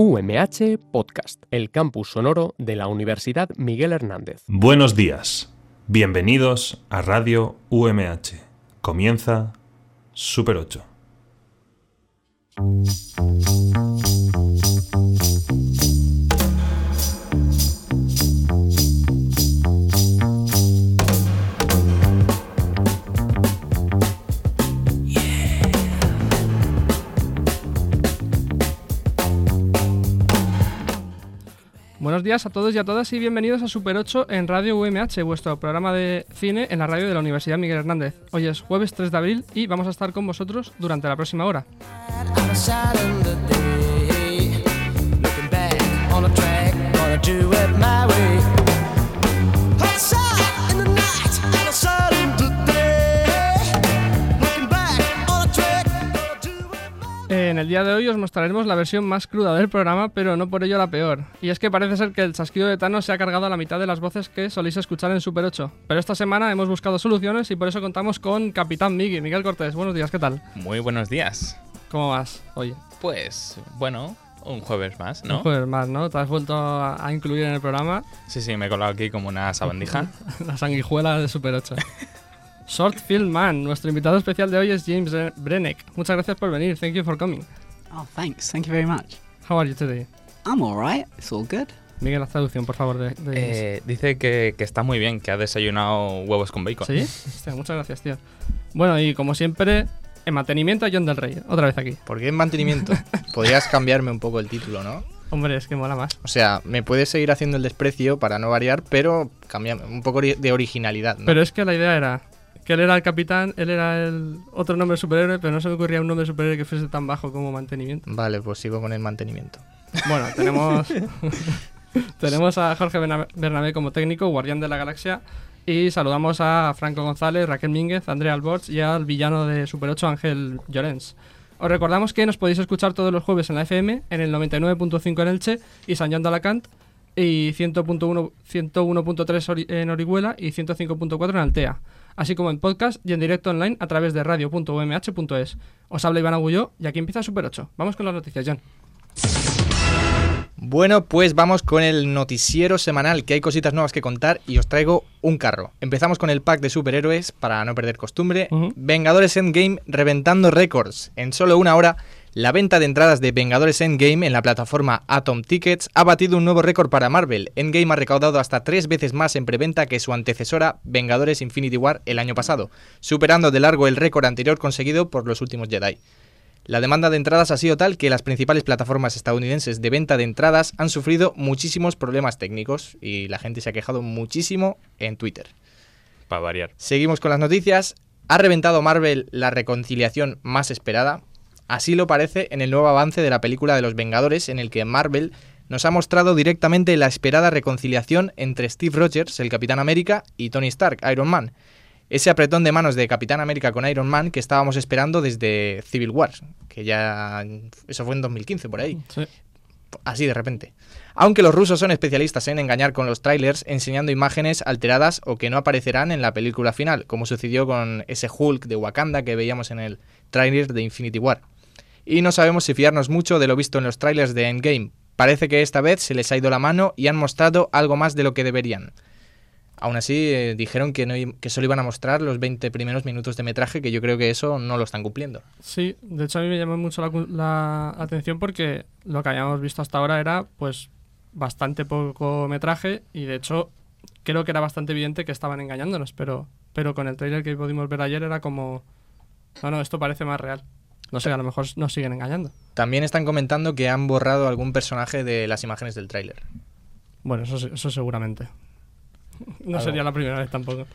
UMH Podcast, el campus sonoro de la Universidad Miguel Hernández. Buenos días. Bienvenidos a Radio UMH. Comienza Super 8. Buenos días a todos y a todas y bienvenidos a Super 8 en Radio UMH, vuestro programa de cine en la radio de la Universidad Miguel Hernández. Hoy es jueves 3 de abril y vamos a estar con vosotros durante la próxima hora. En el día de hoy os mostraremos la versión más cruda del programa, pero no por ello la peor. Y es que parece ser que el chasquido de Thanos se ha cargado a la mitad de las voces que soléis escuchar en Super 8. Pero esta semana hemos buscado soluciones y por eso contamos con Capitán Miguel, Miguel Cortés. Buenos días, ¿qué tal? Muy buenos días. ¿Cómo vas hoy? Pues, bueno, un jueves más, ¿no? Un jueves más, ¿no? ¿Te has vuelto a a incluir en el programa? Sí, sí, me he colado aquí como una sabandija. la sanguijuela de Super 8. Short Film Man, nuestro invitado especial de hoy es James Brenneck. Muchas gracias por venir. Thank you for coming. Oh, thanks. Thank you very much. How are you today? I'm all right. It's all good. Miguel, la traducción, por favor, de, de James. Eh, dice que, que está muy bien, que ha desayunado huevos con bacon. ¿Sí? Hostia, muchas gracias, tío. Bueno, y como siempre, en mantenimiento a John del Rey. Otra vez aquí. ¿Por qué en mantenimiento? Podrías cambiarme un poco el título, ¿no? Hombre, es que mola más. O sea, me puedes seguir haciendo el desprecio para no variar, pero cambiarme un poco de originalidad, ¿no? Pero es que la idea era que él era el capitán, él era el otro nombre de superhéroe, pero no se me ocurría un nombre de superhéroe que fuese tan bajo como mantenimiento. Vale, pues sigo con el mantenimiento. Bueno, tenemos, tenemos a Jorge Berna- Bernabé como técnico, guardián de la galaxia, y saludamos a Franco González, Raquel Mínguez, Andrea Alborz y al villano de Super 8, Ángel Llorens. Os recordamos que nos podéis escuchar todos los jueves en la FM, en el 99.5 en Elche y San John de Alacant, y 100.1 101.3 ori- en Orihuela y 105.4 en Altea, así como en podcast y en directo online a través de radio.umh.es. Os habla Iván Agulló y aquí empieza Super 8. Vamos con las noticias, John. Bueno, pues vamos con el noticiero semanal, que hay cositas nuevas que contar y os traigo un carro. Empezamos con el pack de superhéroes, para no perder costumbre. Vengadores Endgame reventando récords. En solo una hora, la venta de entradas de Vengadores Endgame en la plataforma Atom Tickets ha batido un nuevo récord para Marvel. Endgame ha recaudado hasta tres veces más en preventa que su antecesora Vengadores Infinity War el año pasado, superando de largo el récord anterior conseguido por los últimos Jedi. La demanda de entradas ha sido tal que las principales plataformas estadounidenses de venta de entradas han sufrido muchísimos problemas técnicos y la gente se ha quejado muchísimo en Twitter. Para variar. Seguimos con las noticias. ¿Ha reventado Marvel la reconciliación más esperada? Así lo parece en el nuevo avance de la película de los Vengadores, en el que Marvel nos ha mostrado directamente la esperada reconciliación entre Steve Rogers, el Capitán América, y Tony Stark, Iron Man. Ese apretón de manos de Capitán América con Iron Man que estábamos esperando desde Civil War, que ya... eso fue en 2015 por ahí Sí. así de repente. Aunque los rusos son especialistas en engañar con los trailers enseñando imágenes alteradas o que no aparecerán en la película final, como sucedió con ese Hulk de Wakanda que veíamos en el trailer de Infinity War. Y no sabemos si fiarnos mucho de lo visto en los trailers de Endgame. Parece que esta vez se les ha ido la mano y han mostrado algo más de lo que deberían. Aún así, eh, dijeron que, solo iban a mostrar los 20 primeros minutos de metraje, que yo creo que eso no lo están cumpliendo. Sí, de hecho a mí me llamó mucho la, la atención porque lo que habíamos visto hasta ahora era pues bastante poco metraje y de hecho creo que era bastante evidente que estaban engañándonos, pero, pero con el trailer que pudimos ver ayer era como, no, no, esto parece más real. No sé, a lo mejor nos siguen engañando. También están comentando que han borrado algún personaje de las imágenes del tráiler. Bueno, eso, eso seguramente. No Algo. sería la primera vez tampoco.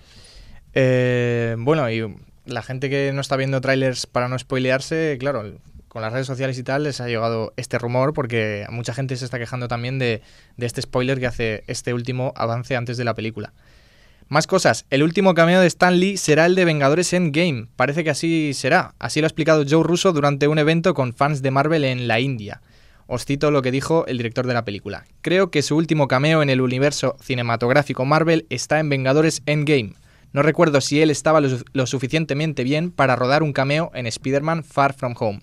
Eh, bueno, y la gente que no está viendo trailers para no spoilearse, claro, con las redes sociales y tal les ha llegado este rumor porque mucha gente se está quejando también de, de este spoiler que hace este último avance antes de la película. Más cosas, el último cameo de Stan Lee será el de Vengadores Endgame. Parece que así será. Así lo ha explicado Joe Russo durante un evento con fans de Marvel en la India. Os cito lo que dijo el director de la película. Creo que su último cameo en el universo cinematográfico Marvel está en Vengadores Endgame. No recuerdo si él estaba lo, lo suficientemente bien para rodar un cameo en Spider-Man Far From Home.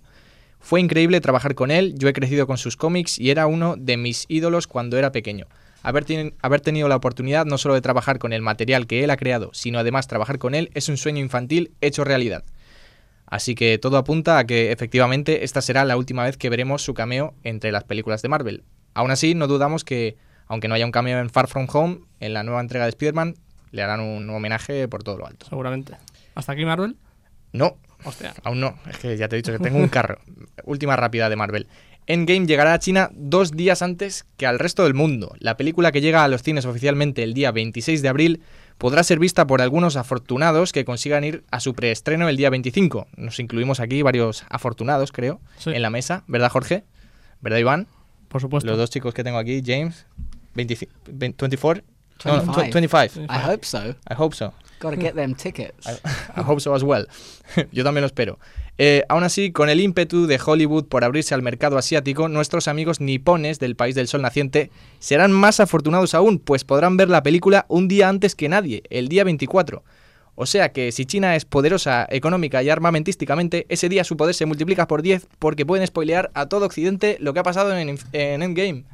Fue increíble trabajar con él, yo he crecido con sus cómics y era uno de mis ídolos cuando era pequeño. Haber, ten- haber tenido la oportunidad no solo de trabajar con el material que él ha creado, sino además trabajar con él es un sueño infantil hecho realidad. Así que todo apunta a que efectivamente esta será la última vez que veremos su cameo entre las películas de Marvel. Aún así, no dudamos que, aunque no haya un cameo en Far From Home, en la nueva entrega de Spider-Man le harán un homenaje por todo lo alto. Seguramente. ¿Hasta aquí Marvel? No, Hostia. aún no. Es que ya te he dicho que tengo un carro. Última rápida de Marvel. Endgame llegará a China dos días antes que al resto del mundo. La película que llega a los cines oficialmente el día 26 de abril podrá ser vista por algunos afortunados que consigan ir a su preestreno el día 25. Nos incluimos aquí varios afortunados, creo, Sí. en la mesa. ¿Verdad, Jorge? ¿Verdad, Iván? Por supuesto. Los dos chicos que tengo aquí, James, 25, 24, No, 25. 25. I hope so. I hope so. Got to get them tickets. I hope so as well. Yo también lo espero. Eh, aún así, con el ímpetu de Hollywood por abrirse al mercado asiático, nuestros amigos nipones del país del sol naciente serán más afortunados aún, pues podrán ver la película un día antes que nadie, el día 24. O sea que si China es poderosa económica y armamentísticamente, ese día su poder se multiplica por 10 porque pueden spoilear a todo Occidente lo que ha pasado en, en Endgame.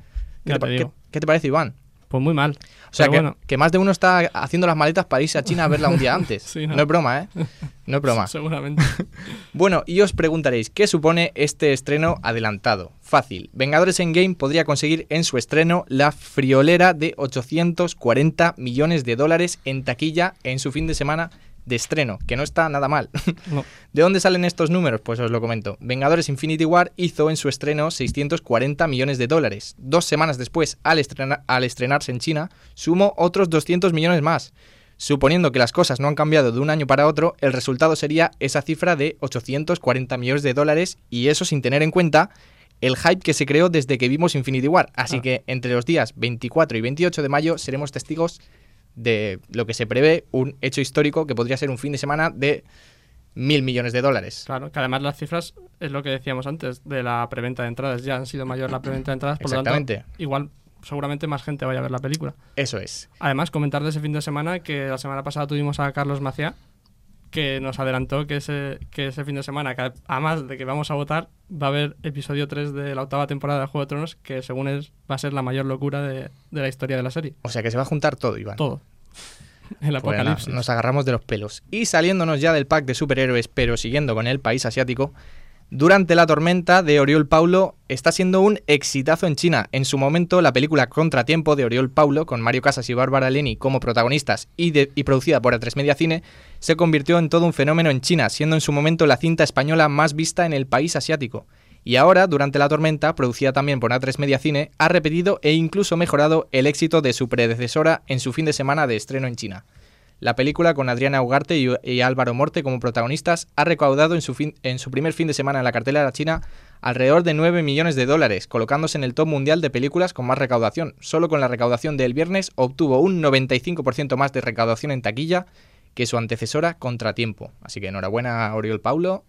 ¿Qué Ya te, pa- te digo. qué- qué te parece, Iván? Pues muy mal. O sea, que, bueno, que más de uno está haciendo las maletas para irse a China a verla un día antes. Sí, no. no. es broma, ¿eh? No es broma. seguramente. Bueno, y os preguntaréis, ¿qué supone este estreno adelantado? Fácil. Vengadores Endgame podría conseguir en su estreno la friolera de 840 millones de dólares en taquilla en su fin de semana de estreno, que no está nada mal. No. ¿De dónde salen estos números? Pues os lo comento. Vengadores Infinity War hizo en su estreno 640 millones de dólares. Dos semanas después, al, estrena- al estrenarse en China, sumó otros 200 millones más. Suponiendo que las cosas no han cambiado de un año para otro, el resultado sería esa cifra de 840 millones de dólares y eso sin tener en cuenta el hype que se creó desde que vimos Infinity War. Así Ah. que entre los días 24 y 28 de mayo seremos testigos de lo que se prevé un hecho histórico que podría ser un fin de semana de mil millones de dólares. Claro, que además las cifras es lo que decíamos antes de la preventa de entradas. Ya han sido mayor la preventa de entradas, por lo tanto, igual seguramente más gente vaya a ver la película. Eso es. Además, comentar de ese fin de semana que la semana pasada tuvimos a Carlos Maciá, que nos adelantó que ese, que ese fin de semana, que además de que vamos a votar, va a haber episodio 3 de la octava temporada de Juego de Tronos, que según es, va a ser la mayor locura de, de la historia de la serie. O sea que se va a juntar todo, Iván. Todo. El Pues apocalipsis. nos agarramos de los pelos. Y saliéndonos ya del pack de superhéroes, pero siguiendo con el país asiático, Durante la tormenta de Oriol Paulo está siendo un exitazo en China. En su momento, la película Contratiempo de Oriol Paulo, con Mario Casas y Bárbara Leni como protagonistas y, y producida por A3 Media Cine, se convirtió en todo un fenómeno en China, siendo en su momento la cinta española más vista en el país asiático. Y ahora, durante la tormenta, producida también por A3 Media Cine, ha repetido e incluso mejorado el éxito de su predecesora en su fin de semana de estreno en China. La película, con Adriana Ugarte y, y Álvaro Morte como protagonistas, ha recaudado en su, fin- en su primer fin de semana en la cartelera china alrededor de 9 millones de dólares, colocándose en el top mundial de películas con más recaudación. Solo con la recaudación del viernes obtuvo un 95% más de recaudación en taquilla que su antecesora Contratiempo. Así que enhorabuena a Oriol Paulo.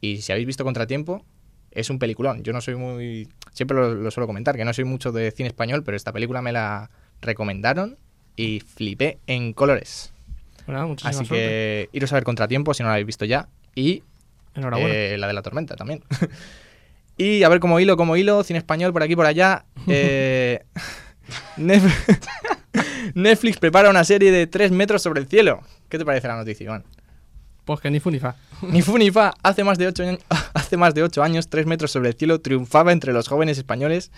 Y si habéis visto Contratiempo, es un peliculón. Yo no soy muy... Siempre lo, lo suelo comentar, que no soy mucho de cine español, pero esta película me la recomendaron y flipé en colores. Bueno, muchísima Así que iros a ver Contratiempo si no la habéis visto ya. Y Enhorabuena. eh, la de la tormenta también. y a ver como hilo, como hilo, cine español por aquí por allá. Eh, Netflix prepara una serie de 3 metros sobre el cielo. ¿Qué te parece la noticia, Iván? Pues que ni fu ni fa. Ni fu ni fa, hace más de 8 años, hace más de ocho años, 3 metros sobre el cielo triunfaba entre los jóvenes españoles,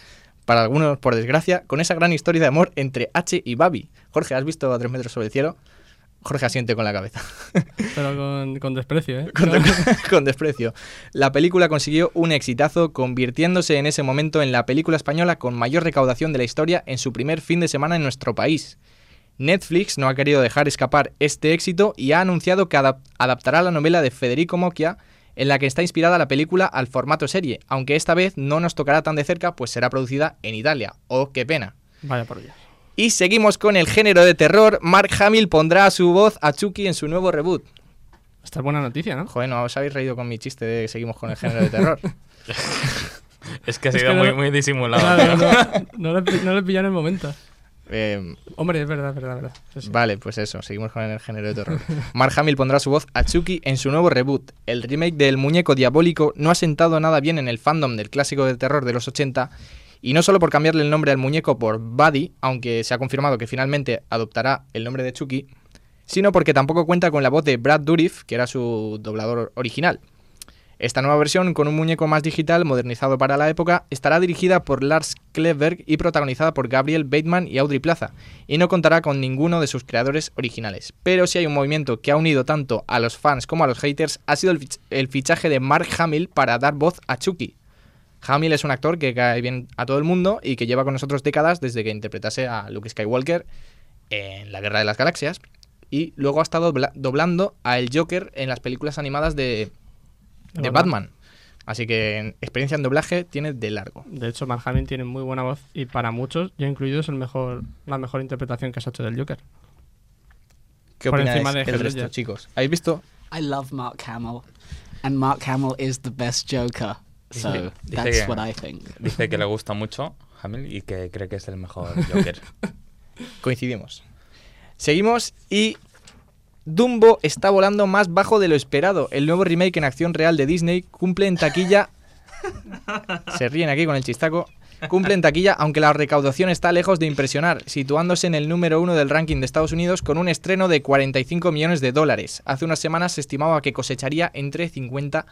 para algunos por desgracia, con esa gran historia de amor entre H y Babi. Jorge, ¿has visto a 3 metros sobre el cielo? Jorge asiente con la cabeza. Pero con, con desprecio, ¿eh? con, con desprecio. La película consiguió un exitazo, convirtiéndose en ese momento en la película española con mayor recaudación de la historia en su primer fin de semana en nuestro país. Netflix no ha querido dejar escapar este éxito y ha anunciado que adap- adaptará la novela de Federico Mocchia, en la que está inspirada la película al formato serie, aunque esta vez no nos tocará tan de cerca, pues será producida en Italia. ¡Oh, qué pena! Vaya por Dios. Y seguimos con el género de terror. Mark Hamill pondrá a su voz a Chucky en su nuevo reboot. Esta es buena noticia, ¿no? Joder, no os habéis reído con mi chiste de que seguimos con el género de terror. Es que ha Es sido que muy, no- muy disimulado. No, no le, pi- no le pillan el momento. Eh, Hombre, es verdad, es verdad, verdad. Sí. Vale, pues eso, seguimos con el género de terror. Mark Hamill pondrá su voz a Chucky en su nuevo reboot. El remake del muñeco diabólico no ha sentado nada bien en el fandom del clásico de terror de los 80, y no solo por cambiarle el nombre al muñeco por Buddy, aunque se ha confirmado que finalmente adoptará el nombre de Chucky, sino porque tampoco cuenta con la voz de Brad Dourif, que era su doblador original. Esta nueva versión, con un muñeco más digital, modernizado para la época, estará dirigida por Lars Kleberg y protagonizada por Gabriel Bateman y Audrey Plaza, y no contará con ninguno de sus creadores originales. Pero si hay un movimiento que ha unido tanto a los fans como a los haters, ha sido el, el fichaje de Mark Hamill para dar voz a Chucky. Hamill es un actor que cae bien a todo el mundo y que lleva con nosotros décadas desde que interpretase a Luke Skywalker en La Guerra de las Galaxias, y luego ha estado dobla- doblando a el Joker en las películas animadas de, De de Batman. Batman. Así que en experiencia en doblaje tiene de largo. De hecho, Mark Hamill tiene muy buena voz y para muchos, yo incluido, es el mejor, la mejor interpretación que se ha hecho del Joker. ¿Qué Por opináis encima de el resto, chicos? ¿Habéis visto? I love Mark Hamill, and Mark Hamill is the best Joker. So Dice- dice that's que- what I think. Dice que le gusta mucho Hamill y que cree que es el mejor Joker. Coincidimos. Seguimos y Dumbo está volando más bajo de lo esperado. El nuevo remake en acción real de Disney cumple en taquilla. Se ríen aquí con el chistaco. Cumple en taquilla, aunque la recaudación está lejos de impresionar, situándose en el número uno del ranking de Estados Unidos con un estreno de 45 millones de dólares. Hace unas semanas se estimaba que cosecharía entre 50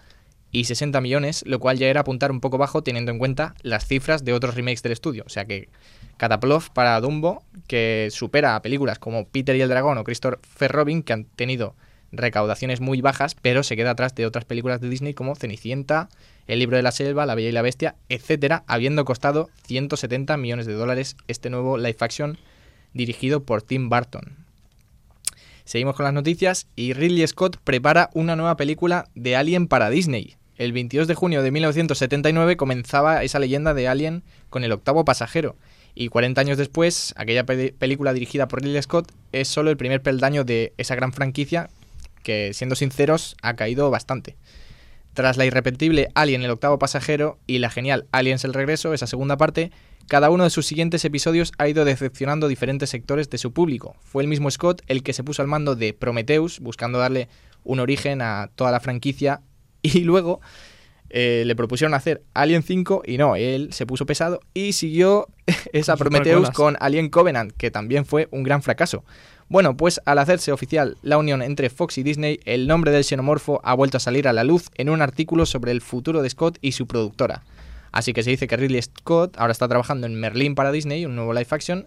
y 60 millones, lo cual ya era apuntar un poco bajo teniendo en cuenta las cifras de otros remakes del estudio. O sea que Cataplof para Dumbo, que supera a películas como Peter y el Dragón o Christopher Robin, que han tenido recaudaciones muy bajas, pero se queda atrás de otras películas de Disney como Cenicienta, El libro de la selva, La Bella y la Bestia, etcétera, habiendo costado 170 millones de dólares este nuevo live action dirigido por Tim Burton. Seguimos con las noticias y Ridley Scott prepara una nueva película de Alien para Disney. El 22 de junio de 1979 comenzaba esa leyenda de Alien con el octavo pasajero. Y 40 años después, aquella pe- película dirigida por Ridley Scott es solo el primer peldaño de esa gran franquicia que, siendo sinceros, ha caído bastante. Tras la irrepetible Alien el octavo pasajero y la genial Aliens el regreso, esa segunda parte, cada uno de sus siguientes episodios ha ido decepcionando diferentes sectores de su público. Fue el mismo Scott el que se puso al mando de Prometheus, buscando darle un origen a toda la franquicia, y luego eh, le propusieron hacer Alien 5 y no, él se puso pesado y siguió esa Prometheus con Alien Covenant, que también fue un gran fracaso. Bueno, pues al hacerse oficial la unión entre Fox y Disney, el nombre del xenomorfo ha vuelto a salir a la luz en un artículo sobre el futuro de Scott y su productora. Así que se dice que Ridley Scott ahora está trabajando en Merlin para Disney, un nuevo live action,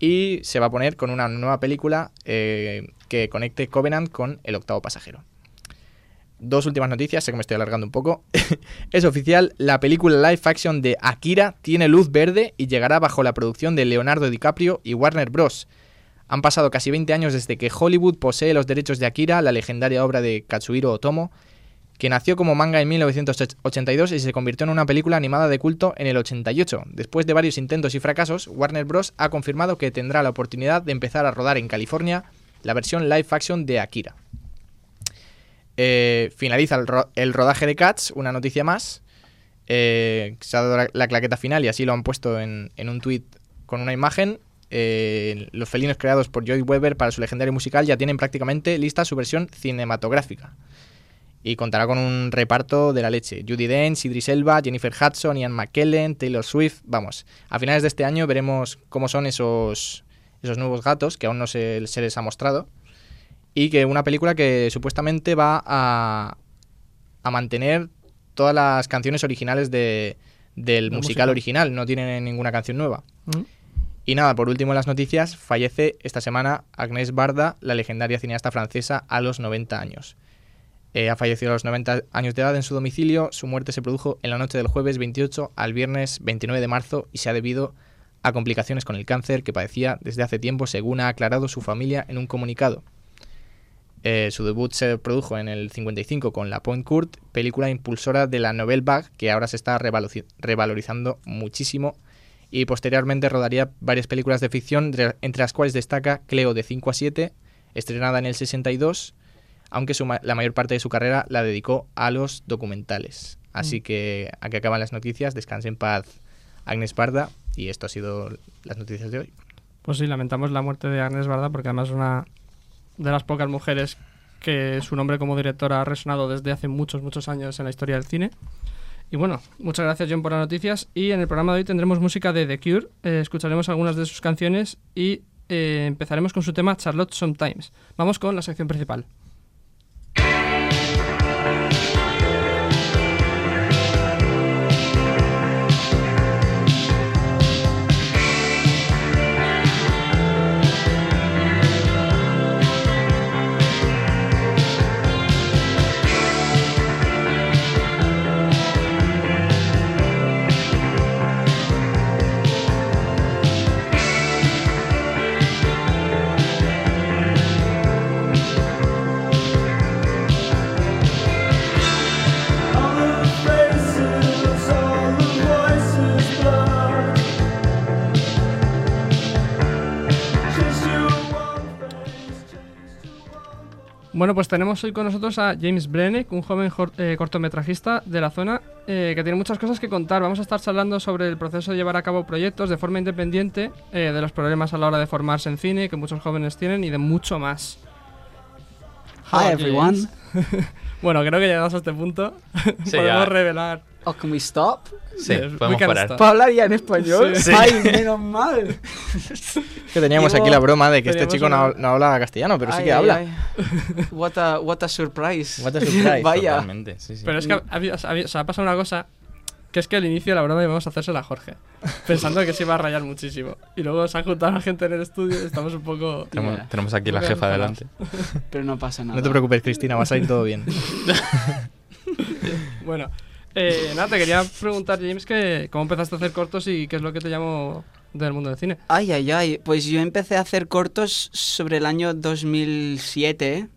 y se va a poner con una nueva película eh, que conecte Covenant con el octavo pasajero. Dos últimas noticias, sé que me estoy alargando un poco. es oficial, la película live action de Akira tiene luz verde y llegará bajo la producción de Leonardo DiCaprio y Warner Bros. Han pasado casi 20 años desde que Hollywood posee los derechos de Akira, la legendaria obra de Katsuhiro Otomo, que nació como manga en 1982 y se convirtió en una película animada de culto en el 88. Después de varios intentos y fracasos, Warner Bros. ha confirmado que tendrá la oportunidad de empezar a rodar en California la versión live action de Akira. Eh, finaliza el, ro- el rodaje de Cats, una noticia más. Eh, se ha dado la, la claqueta final y así lo han puesto en, un tuit con una imagen. Eh, los felinos creados por Joy Weber para su legendario musical ya tienen prácticamente lista su versión cinematográfica. Y contará con un reparto de la leche. Judy Dench, Idris Elba, Jennifer Hudson, Ian McKellen, Taylor Swift. Vamos, a finales de este año veremos cómo son esos, nuevos gatos que aún no se les ha mostrado. Y que una película que supuestamente va a, a mantener todas las canciones originales de, del musical original. No tiene ninguna canción nueva. ¿Mm? Y nada, por último en las noticias, fallece esta semana Agnès Barda, la legendaria cineasta francesa, a los 90 años. Eh, ha fallecido a los 90 años de edad en su domicilio. Su muerte se produjo en la noche del jueves 28 al viernes 29 de marzo y se ha debido a complicaciones con el cáncer que padecía desde hace tiempo, según ha aclarado su familia en un comunicado. Eh, su debut se produjo en el 55 con La Point Court, película impulsora de la Nouvelle Vague, que ahora se está revalorizando muchísimo y posteriormente rodaría varias películas de ficción, re- entre las cuales destaca Cleo de 5 a 7, estrenada en el 62, aunque su ma- la mayor parte de su carrera la dedicó a los documentales. Así que aquí acaban las noticias, descanse en paz Agnes Barda y esto ha sido las noticias de hoy. Pues sí, lamentamos la muerte de Agnes Barda porque además es una de las pocas mujeres que su nombre como directora ha resonado desde hace muchos, muchos años en la historia del cine. Y bueno, muchas gracias John por las noticias y en el programa de hoy tendremos música de The Cure, eh, escucharemos algunas de sus canciones y eh, empezaremos con su tema Charlotte Sometimes. Vamos con la sección principal. Bueno, pues tenemos hoy con nosotros a James Brennick, un joven eh, cortometrajista de la zona eh, que tiene muchas cosas que contar. Vamos a estar charlando sobre el proceso de llevar a cabo proyectos de forma independiente, eh, de los problemas a la hora de formarse en cine que muchos jóvenes tienen y de mucho más. Hi everyone. Bueno, creo que llegados a este punto Sí, podemos ya. revelar. Oh, can we stop? Sí, podemos parar. stop. ¿Puedo hablar ya en español? Sí. Ay, menos mal. Que teníamos Digo, aquí la broma de que este chico no, una- no habla castellano, pero sí Ay, que ay, habla. ay. What a, what a surprise. What a surprise. Vaya. Totalmente, sí, sí. Pero es que ha, habido- ha habido- se ha pasado una cosa que es que al inicio de la broma íbamos a hacérsela a Jorge, pensando que se iba a rayar muchísimo. Y luego se ha juntado la gente en el estudio y estamos un poco... tenemos, Mira. tenemos aquí la jefa delante. Pero no pasa nada. No te preocupes, Cristina, va a salir todo bien. Bueno, eh, nada, te quería preguntar, James, que cómo empezaste a hacer cortos y qué es lo que te llamó del mundo del cine. Ay, ay, ay. Pues yo empecé a hacer cortos sobre el año 2007,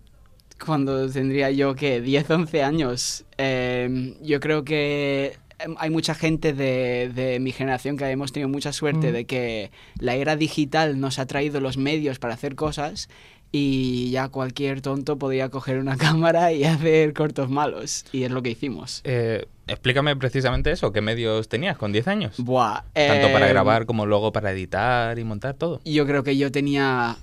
cuando tendría yo, que 10, 11 años. Eh, yo creo que em, hay mucha gente de, de mi generación que hemos tenido mucha suerte Mm. de que la era digital nos ha traído los medios para hacer cosas y ya cualquier tonto podía coger una cámara y hacer cortos malos. Y es lo que hicimos. Eh, explícame precisamente eso. ¿Qué medios tenías con 10 años? Buah. Tanto para em, grabar como luego para editar y montar todo. Yo creo que yo tenía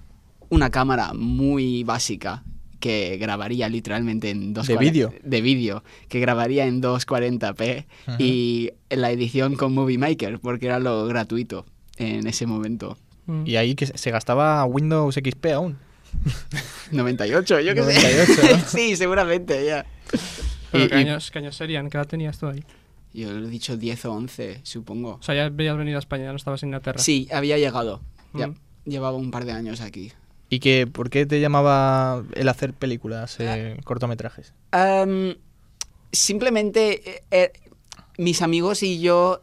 una cámara muy básica que grabaría literalmente en dos ¿De vídeo? De vídeo, que grabaría en 240p y en la edición con Movie Maker, porque era lo gratuito en ese momento. Mm. Y ahí que se gastaba Windows XP aún. 98, yo qué 98, sé. ¿no? sí, seguramente, ya. Pero y- ¿qué, y- años, ¿Qué años serían? ¿Qué edad tenías tú ahí? Yo lo he dicho 10 o 11, supongo. O sea, ya habías venido a España, ya no estabas en Inglaterra. Sí, había llegado. Ya, Mm. llevaba un par de años aquí. ¿Y que, por qué te llamaba el hacer películas, eh, cortometrajes? Am, simplemente eh, eh, mis amigos y yo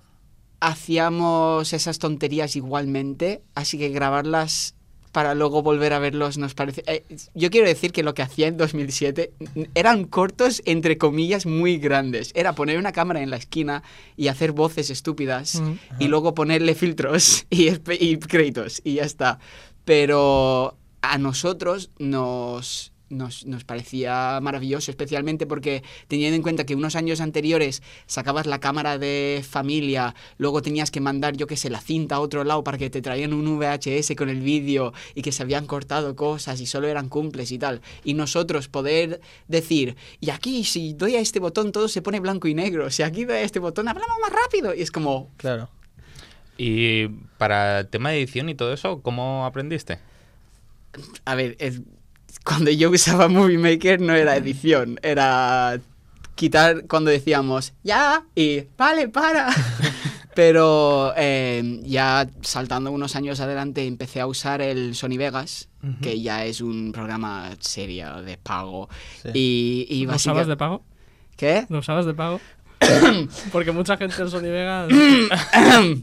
hacíamos esas tonterías igualmente, así que grabarlas para luego volver a verlos nos parece... eh, yo quiero decir que lo que hacía en 2007 n- eran cortos, entre comillas, muy grandes. Era poner una cámara en la esquina y hacer voces estúpidas Mm. y luego ponerle filtros y, y créditos y ya está. Pero a nosotros nos, nos, nos parecía maravilloso, especialmente porque teniendo en cuenta que unos años anteriores sacabas la cámara de familia, luego tenías que mandar, yo que sé, la cinta a otro lado para que te traían un VHS con el vídeo y que se habían cortado cosas y solo eran cumples y tal. Y nosotros poder decir, y aquí si doy a este botón todo se pone blanco y negro, si aquí doy a este botón hablamos más rápido. Y es como, Claro. Y para el tema de edición y todo eso, ¿cómo aprendiste? A ver, es- cuando yo usaba Movie Maker no era edición, era quitar cuando decíamos ya y vale, para. Pero eh, ya saltando unos años adelante empecé a usar el Sony Vegas, que ya es un programa serio de pago. Sí. Y, y ¿Lo usabas de pago? ¿Qué? ¿Lo usabas de pago? Porque mucha gente en Sony Vegas...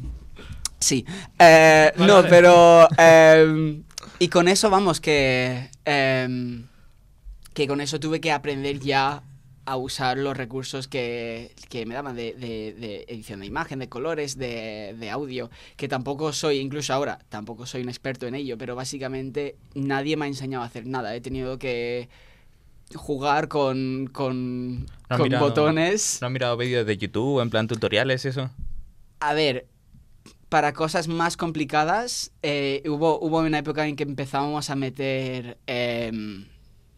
Sí. Eh, Vale, no, vale. pero... em, y con eso, vamos, que... em, que con eso tuve que aprender ya a usar los recursos que, que me daban de, de- de edición de imagen, de colores, de, de audio, que tampoco soy, incluso ahora, tampoco soy un experto en ello, pero básicamente nadie me ha enseñado a hacer nada. He tenido que jugar con, con, ¿No has con mirado- botones. ¿No has mirado vídeos de YouTube en plan tutoriales y eso? A ver, para cosas más complicadas, eh, hubo, hubo una época en que empezábamos a meter em,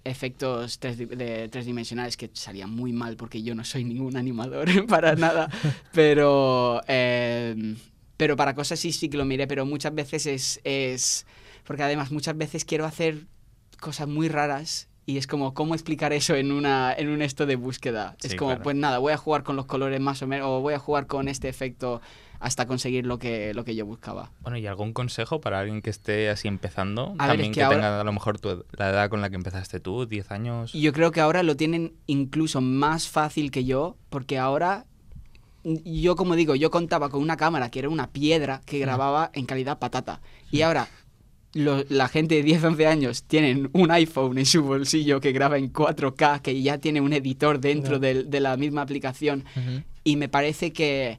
efectos tres di- de tres dimensionales que salían muy mal porque yo no soy ningún animador para nada. Pero, em, pero para cosas sí, sí que lo miré, pero muchas veces es, es... Porque además muchas veces quiero hacer cosas muy raras y es como, ¿cómo explicar eso en, una, en un esto de búsqueda? es Sí, como, claro. pues nada, voy a jugar con los colores más o menos, o voy a jugar con este efecto hasta conseguir lo que, lo que yo buscaba. Bueno, ¿y algún consejo para alguien que esté así empezando? A ver, También es que, que ahora- tenga a lo mejor tu- la edad con la que empezaste tú, 10 años. Yo creo que ahora lo tienen incluso más fácil que yo, porque ahora, yo como digo, yo contaba con una cámara que era una piedra que grababa en calidad patata. Y ahora lo- la gente de 10, 11 años tienen un iPhone en su bolsillo que graba en 4K, que ya tiene un editor dentro Ya. del- de la misma aplicación. Ujú. Y me parece que,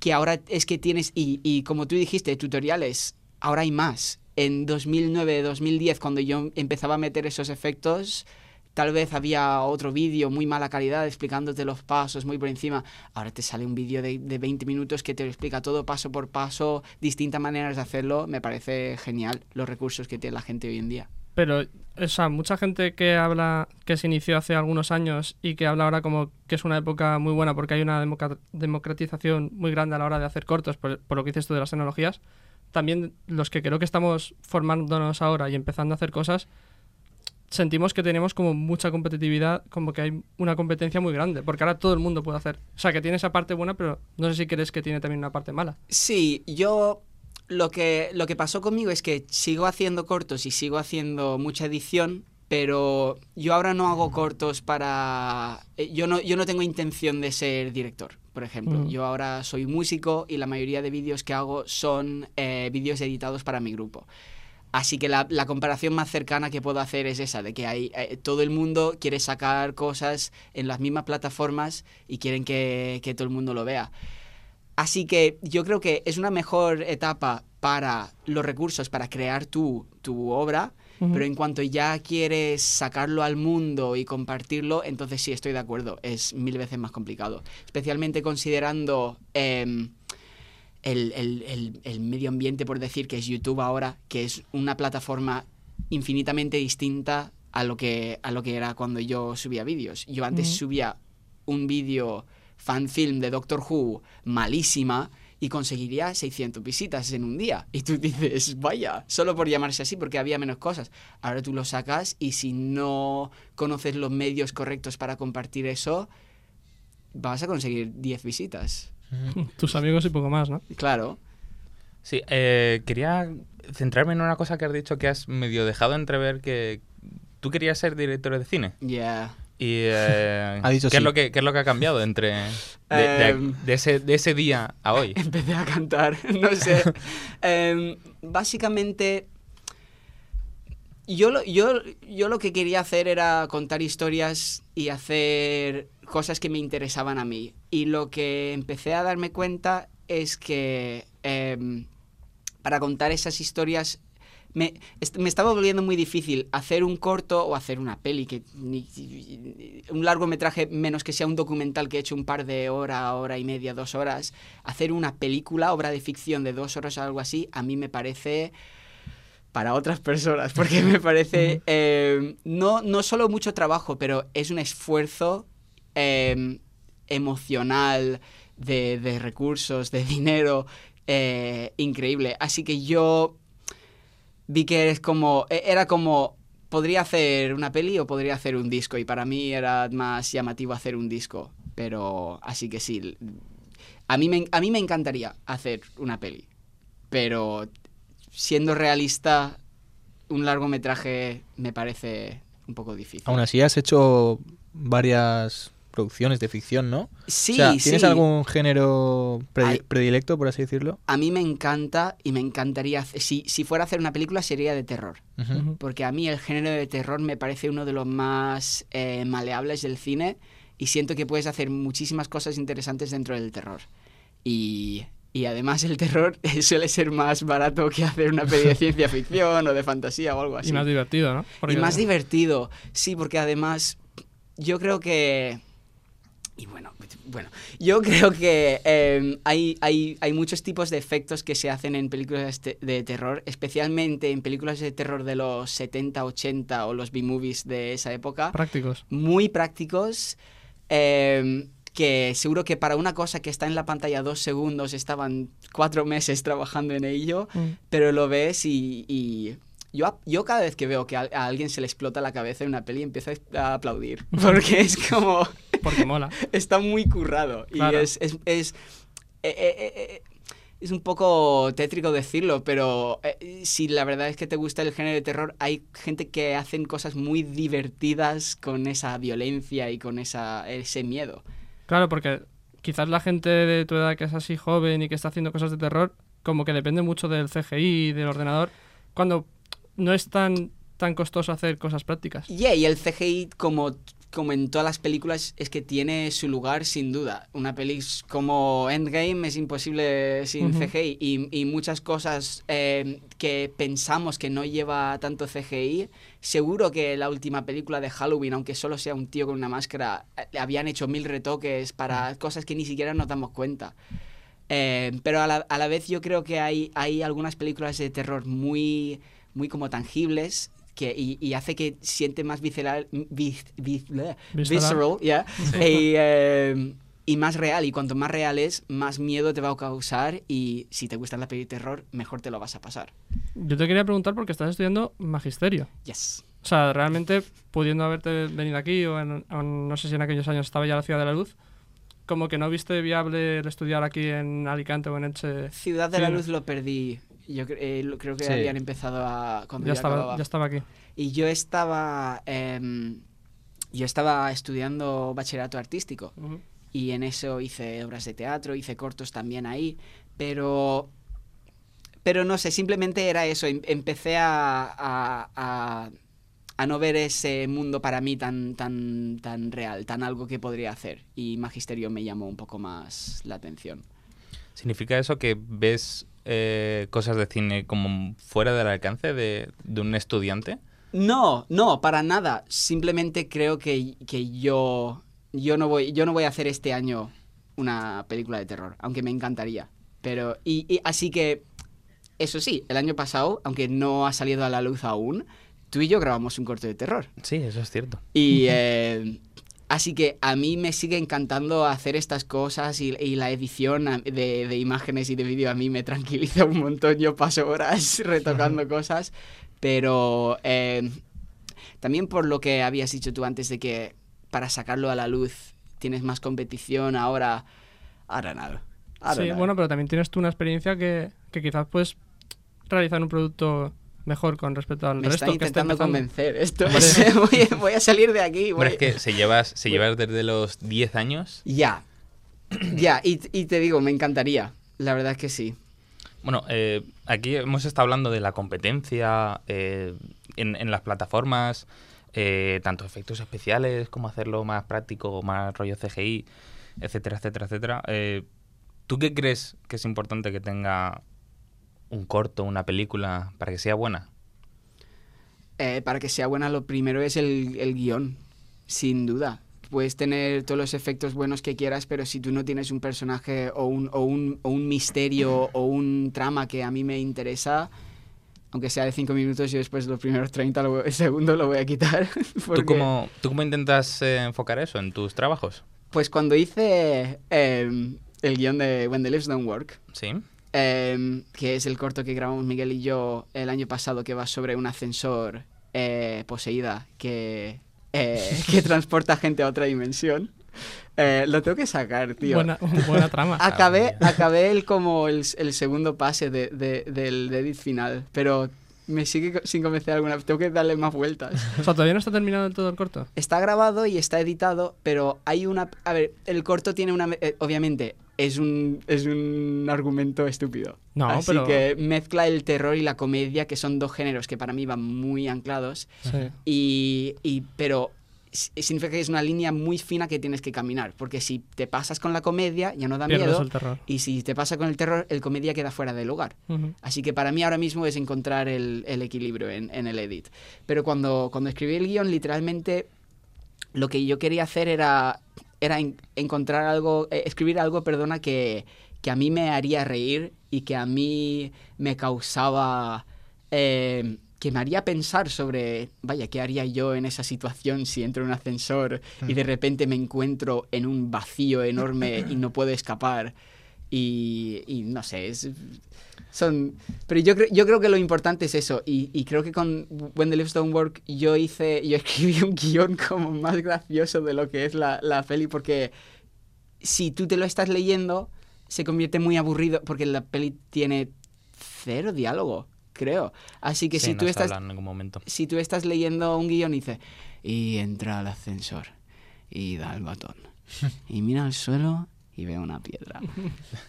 que ahora es que tienes, y, y como tú dijiste, tutoriales, ahora hay más. En 2009, 2010, cuando yo empezaba a meter esos efectos, tal vez había otro vídeo muy mala calidad explicándote los pasos muy por encima. Ahora te sale un vídeo de, de 20 minutos que te lo explica todo paso por paso, distintas maneras de hacerlo. Me parece genial los recursos que tiene la gente hoy en día. Pero, o sea, mucha gente que habla, que se inició hace algunos años y que habla ahora como que es una época muy buena porque hay una democratización muy grande a la hora de hacer cortos, por, por lo que dices tú de las tecnologías, también los que creo que estamos formándonos ahora y empezando a hacer cosas, sentimos que tenemos como mucha competitividad, como que hay una competencia muy grande, porque ahora todo el mundo puede hacer. O sea, que tiene esa parte buena, pero no sé si crees que tiene también una parte mala. Sí, yo lo que, lo que pasó conmigo es que sigo haciendo cortos y sigo haciendo mucha edición, pero yo ahora no hago cortos para... eh, Yo no, yo no tengo intención de ser director, por ejemplo. Mm. Yo ahora soy músico y la mayoría de vídeos que hago son eh, vídeos editados para mi grupo. Así que la, la comparación más cercana que puedo hacer es esa, de que hay, eh, todo el mundo quiere sacar cosas en las mismas plataformas y quieren que, que todo el mundo lo vea. Así que yo creo que es una mejor etapa para los recursos, para crear tu, tu obra, pero en cuanto ya quieres sacarlo al mundo y compartirlo, entonces sí estoy de acuerdo, es mil veces más complicado. Especialmente considerando em, el, el- el- el medio ambiente, por decir, que es YouTube ahora, que es una plataforma infinitamente distinta a lo que, a lo que era cuando yo subía vídeos. Yo antes subía un vídeo fanfilm de Doctor Who malísima y conseguiría 600 visitas en un día. Y tú dices, vaya, solo por llamarse así, porque había menos cosas. Ahora tú lo sacas y si no conoces los medios correctos para compartir eso, vas a conseguir 10 visitas. Tus amigos y poco más, ¿no? Claro. Sí, eh, quería centrarme en una cosa que has dicho que has medio dejado entrever que tú querías ser director de cine. Ya. Y eh, Ha dicho ¿qué, es lo que, ¿qué es lo que ha cambiado entre de, de- de ese, de ese día a hoy? Empecé a cantar, no sé. Em, básicamente, yo lo, yo, yo lo que quería hacer era contar historias y hacer cosas que me interesaban a mí. Y lo que empecé a darme cuenta es que em, para contar esas historias me, est- me estaba volviendo muy difícil hacer un corto o hacer una peli, que ni- un largometraje, menos que sea un documental que he hecho un par de hora, hora y media, dos horas. Hacer una película, obra de ficción de dos horas o algo así, a mí me parece para otras personas, porque me parece eh, no, no solo mucho trabajo, pero es un esfuerzo eh, emocional, de, de recursos, de dinero, eh, increíble. Así que yo vi que es como, e- era como, podría hacer una peli o podría hacer un disco, y para mí era más llamativo hacer un disco, pero así que sí, a mí me, a mí me encantaría hacer una peli, pero siendo realista, un largometraje me parece un poco difícil. Aún así has hecho varias producciones de ficción, ¿no? Sí, o sea, ¿tienes sí. algún género predilecto, por así decirlo? A mí me encanta y me encantaría, hacer- si, si fuera a hacer una película sería de terror. Porque a mí el género de terror me parece uno de los más eh, maleables del cine y siento que puedes hacer muchísimas cosas interesantes dentro del terror. Y, y además el terror suele ser más barato que hacer una peli de ciencia ficción o de fantasía o algo así. Y más divertido, ¿no? Y más divertido, sí, porque además yo creo que y bueno, bueno, yo creo que eh, hay, hay, hay muchos tipos de efectos que se hacen en películas de, de terror, especialmente en películas de terror de los 70, 80 o los B-movies de esa época. Prácticos. Muy prácticos. eh, que seguro que para una cosa que está en la pantalla dos segundos estaban cuatro meses trabajando en ello, Mm. pero lo ves y, y yo, yo cada vez que veo que a, a alguien se le explota la cabeza en una peli empiezo a aplaudir, porque es como, Porque mola. está muy currado y es, es, es, eh, eh, eh, es un poco tétrico decirlo, pero eh, si la verdad es que te gusta el género de terror, hay gente que hacen cosas muy divertidas con esa violencia y con esa, ese miedo. Claro, porque quizás la gente de tu edad que es así joven y que está haciendo cosas de terror, como que depende mucho del CGI, del ordenador, cuando no es tan, tan costoso hacer cosas prácticas. Yeah, y el CGI, como, como en todas las películas, es que tiene su lugar sin duda. Una peli como Endgame es imposible sin Ujú. CGI y, y muchas cosas eh, que pensamos que no lleva tanto CGI, seguro que la última película de Halloween, aunque solo sea un tío con una máscara, eh, le habían hecho mil retoques para cosas que ni siquiera nos damos cuenta. Eh, pero a la, a la vez yo creo que hay, hay algunas películas de terror muy, muy como tangibles que, y, y hace que siente más visceral, vis- vis- Visceral. yeah, y, eh, y más real. Y cuanto más real es, más miedo te va a causar y si te gustan las pelis de terror, mejor te lo vas a pasar. Yo te quería preguntar porque estás estudiando magisterio. Yes. O sea, realmente pudiendo haberte venido aquí o, en- o no sé si en aquellos años estaba ya la Ciudad de la Luz, como que no viste viable el estudiar aquí en Alicante o en Elche. Ciudad de Sí, la. Luz lo perdí. Yo eh, lo- creo que Sí. habían empezado a... Cuando Ya acababa. estaba, ya estaba aquí. Y yo estaba... em, yo estaba estudiando bachillerato artístico. y en eso hice obras de teatro, hice cortos también ahí, pero pero no sé, simplemente era eso, em- empecé a, a, a- a no ver ese mundo para mí tan, tan, tan real, tan algo que podría hacer, y Magisterio me llamó un poco más la atención. ¿Significa eso que ves eh, cosas de cine como fuera del alcance de, de un estudiante? No, no, para nada. Simplemente creo que, que yo, yo, no voy, yo no voy a hacer este año una película de terror, aunque me encantaría. Pero, y, y así que, eso sí, el año pasado, aunque no ha salido a la luz aún, tú y yo grabamos un corto de terror. Sí, eso es cierto. Y eh, así que a mí me sigue encantando hacer estas cosas y, y la edición de, de imágenes y de vídeo a mí me tranquiliza un montón. Yo paso horas retocando cosas, pero eh, también por lo que habías dicho tú antes de que para sacarlo a la luz tienes más competición ahora. Ahora nada. Sí, bueno, pero también tienes tú una experiencia que, que quizás puedes realizar un producto mejor con respecto al me resto está intentando convencer. Esto es- voy, a- voy a salir de aquí. Voy- es que se llevas, se llevas desde los 10 años. Ya. Ya, y, y te digo, me encantaría. La verdad es que sí. Bueno, eh, aquí hemos estado hablando de la competencia eh, en, en las plataformas, eh, tanto efectos especiales como hacerlo más práctico, más rollo CGI, etcétera, etcétera, etcétera. Eh, ¿Tú qué crees que es importante que tenga un corto, una película, para que sea buena? Eh, para que sea buena, lo primero es el, el guion, sin duda. Puedes tener todos los efectos buenos que quieras, pero si tú no tienes un personaje o un, o un, o un misterio o un trama que a mí me interesa, aunque sea de 5 minutos, yo después los primeros 30 lo segundos lo voy a quitar. porque- ¿Tú cómo, ¿Tú cómo intentas eh, enfocar eso en tus trabajos? Pues cuando hice eh, el guion de When the Lives Don't Work, Sí. Eh, que es el corto que grabamos Miguel y yo el año pasado, que va sobre un ascensor eh, poseída que, eh, que transporta gente a otra dimensión. Eh, lo tengo que sacar, tío. Buena, buena trama. Acabé, acabé el, como el, el segundo pase de- de- del edit final, pero me sigue sin convencer alguna. Tengo que darle más vueltas. O sea, todavía no está terminado todo el corto. Está grabado y está editado, pero hay una... A ver, el corto tiene una... eh, obviamente, es un, es un argumento estúpido. No, Así pero- que mezcla el terror y la comedia, que son dos géneros que para mí van muy anclados. Sí. Y, y- pero significa que es una línea muy fina que tienes que caminar, porque si te pasas con la comedia ya no da Pierdes miedo, el terror. y si te pasa con el terror, el comedia queda fuera de lugar. Ujú. Así que para mí ahora mismo es encontrar el, el equilibrio en, en el edit. Pero cuando, cuando escribí el guion, literalmente lo que yo quería hacer era era en- encontrar algo, eh, escribir algo, perdona, que, que a mí me haría reír y que a mí me causaba, eh, que me haría pensar sobre, vaya, ¿qué haría yo en esa situación si entro en un ascensor y de repente me encuentro en un vacío enorme y no puedo escapar? Y, y no sé, es, son... Pero yo, creo- yo creo que lo importante es eso. Y, y creo que con When the Leaves Don't Work yo hice, yo escribí un guion como más gracioso de lo que es la, la peli porque si tú te lo estás leyendo se convierte muy aburrido porque la peli tiene cero diálogo, creo. Así que Sí, si no tú estás en ningún momento. si tú estás leyendo un guion y dices, y entra al ascensor y da el batón, y mira al suelo y ve una piedra,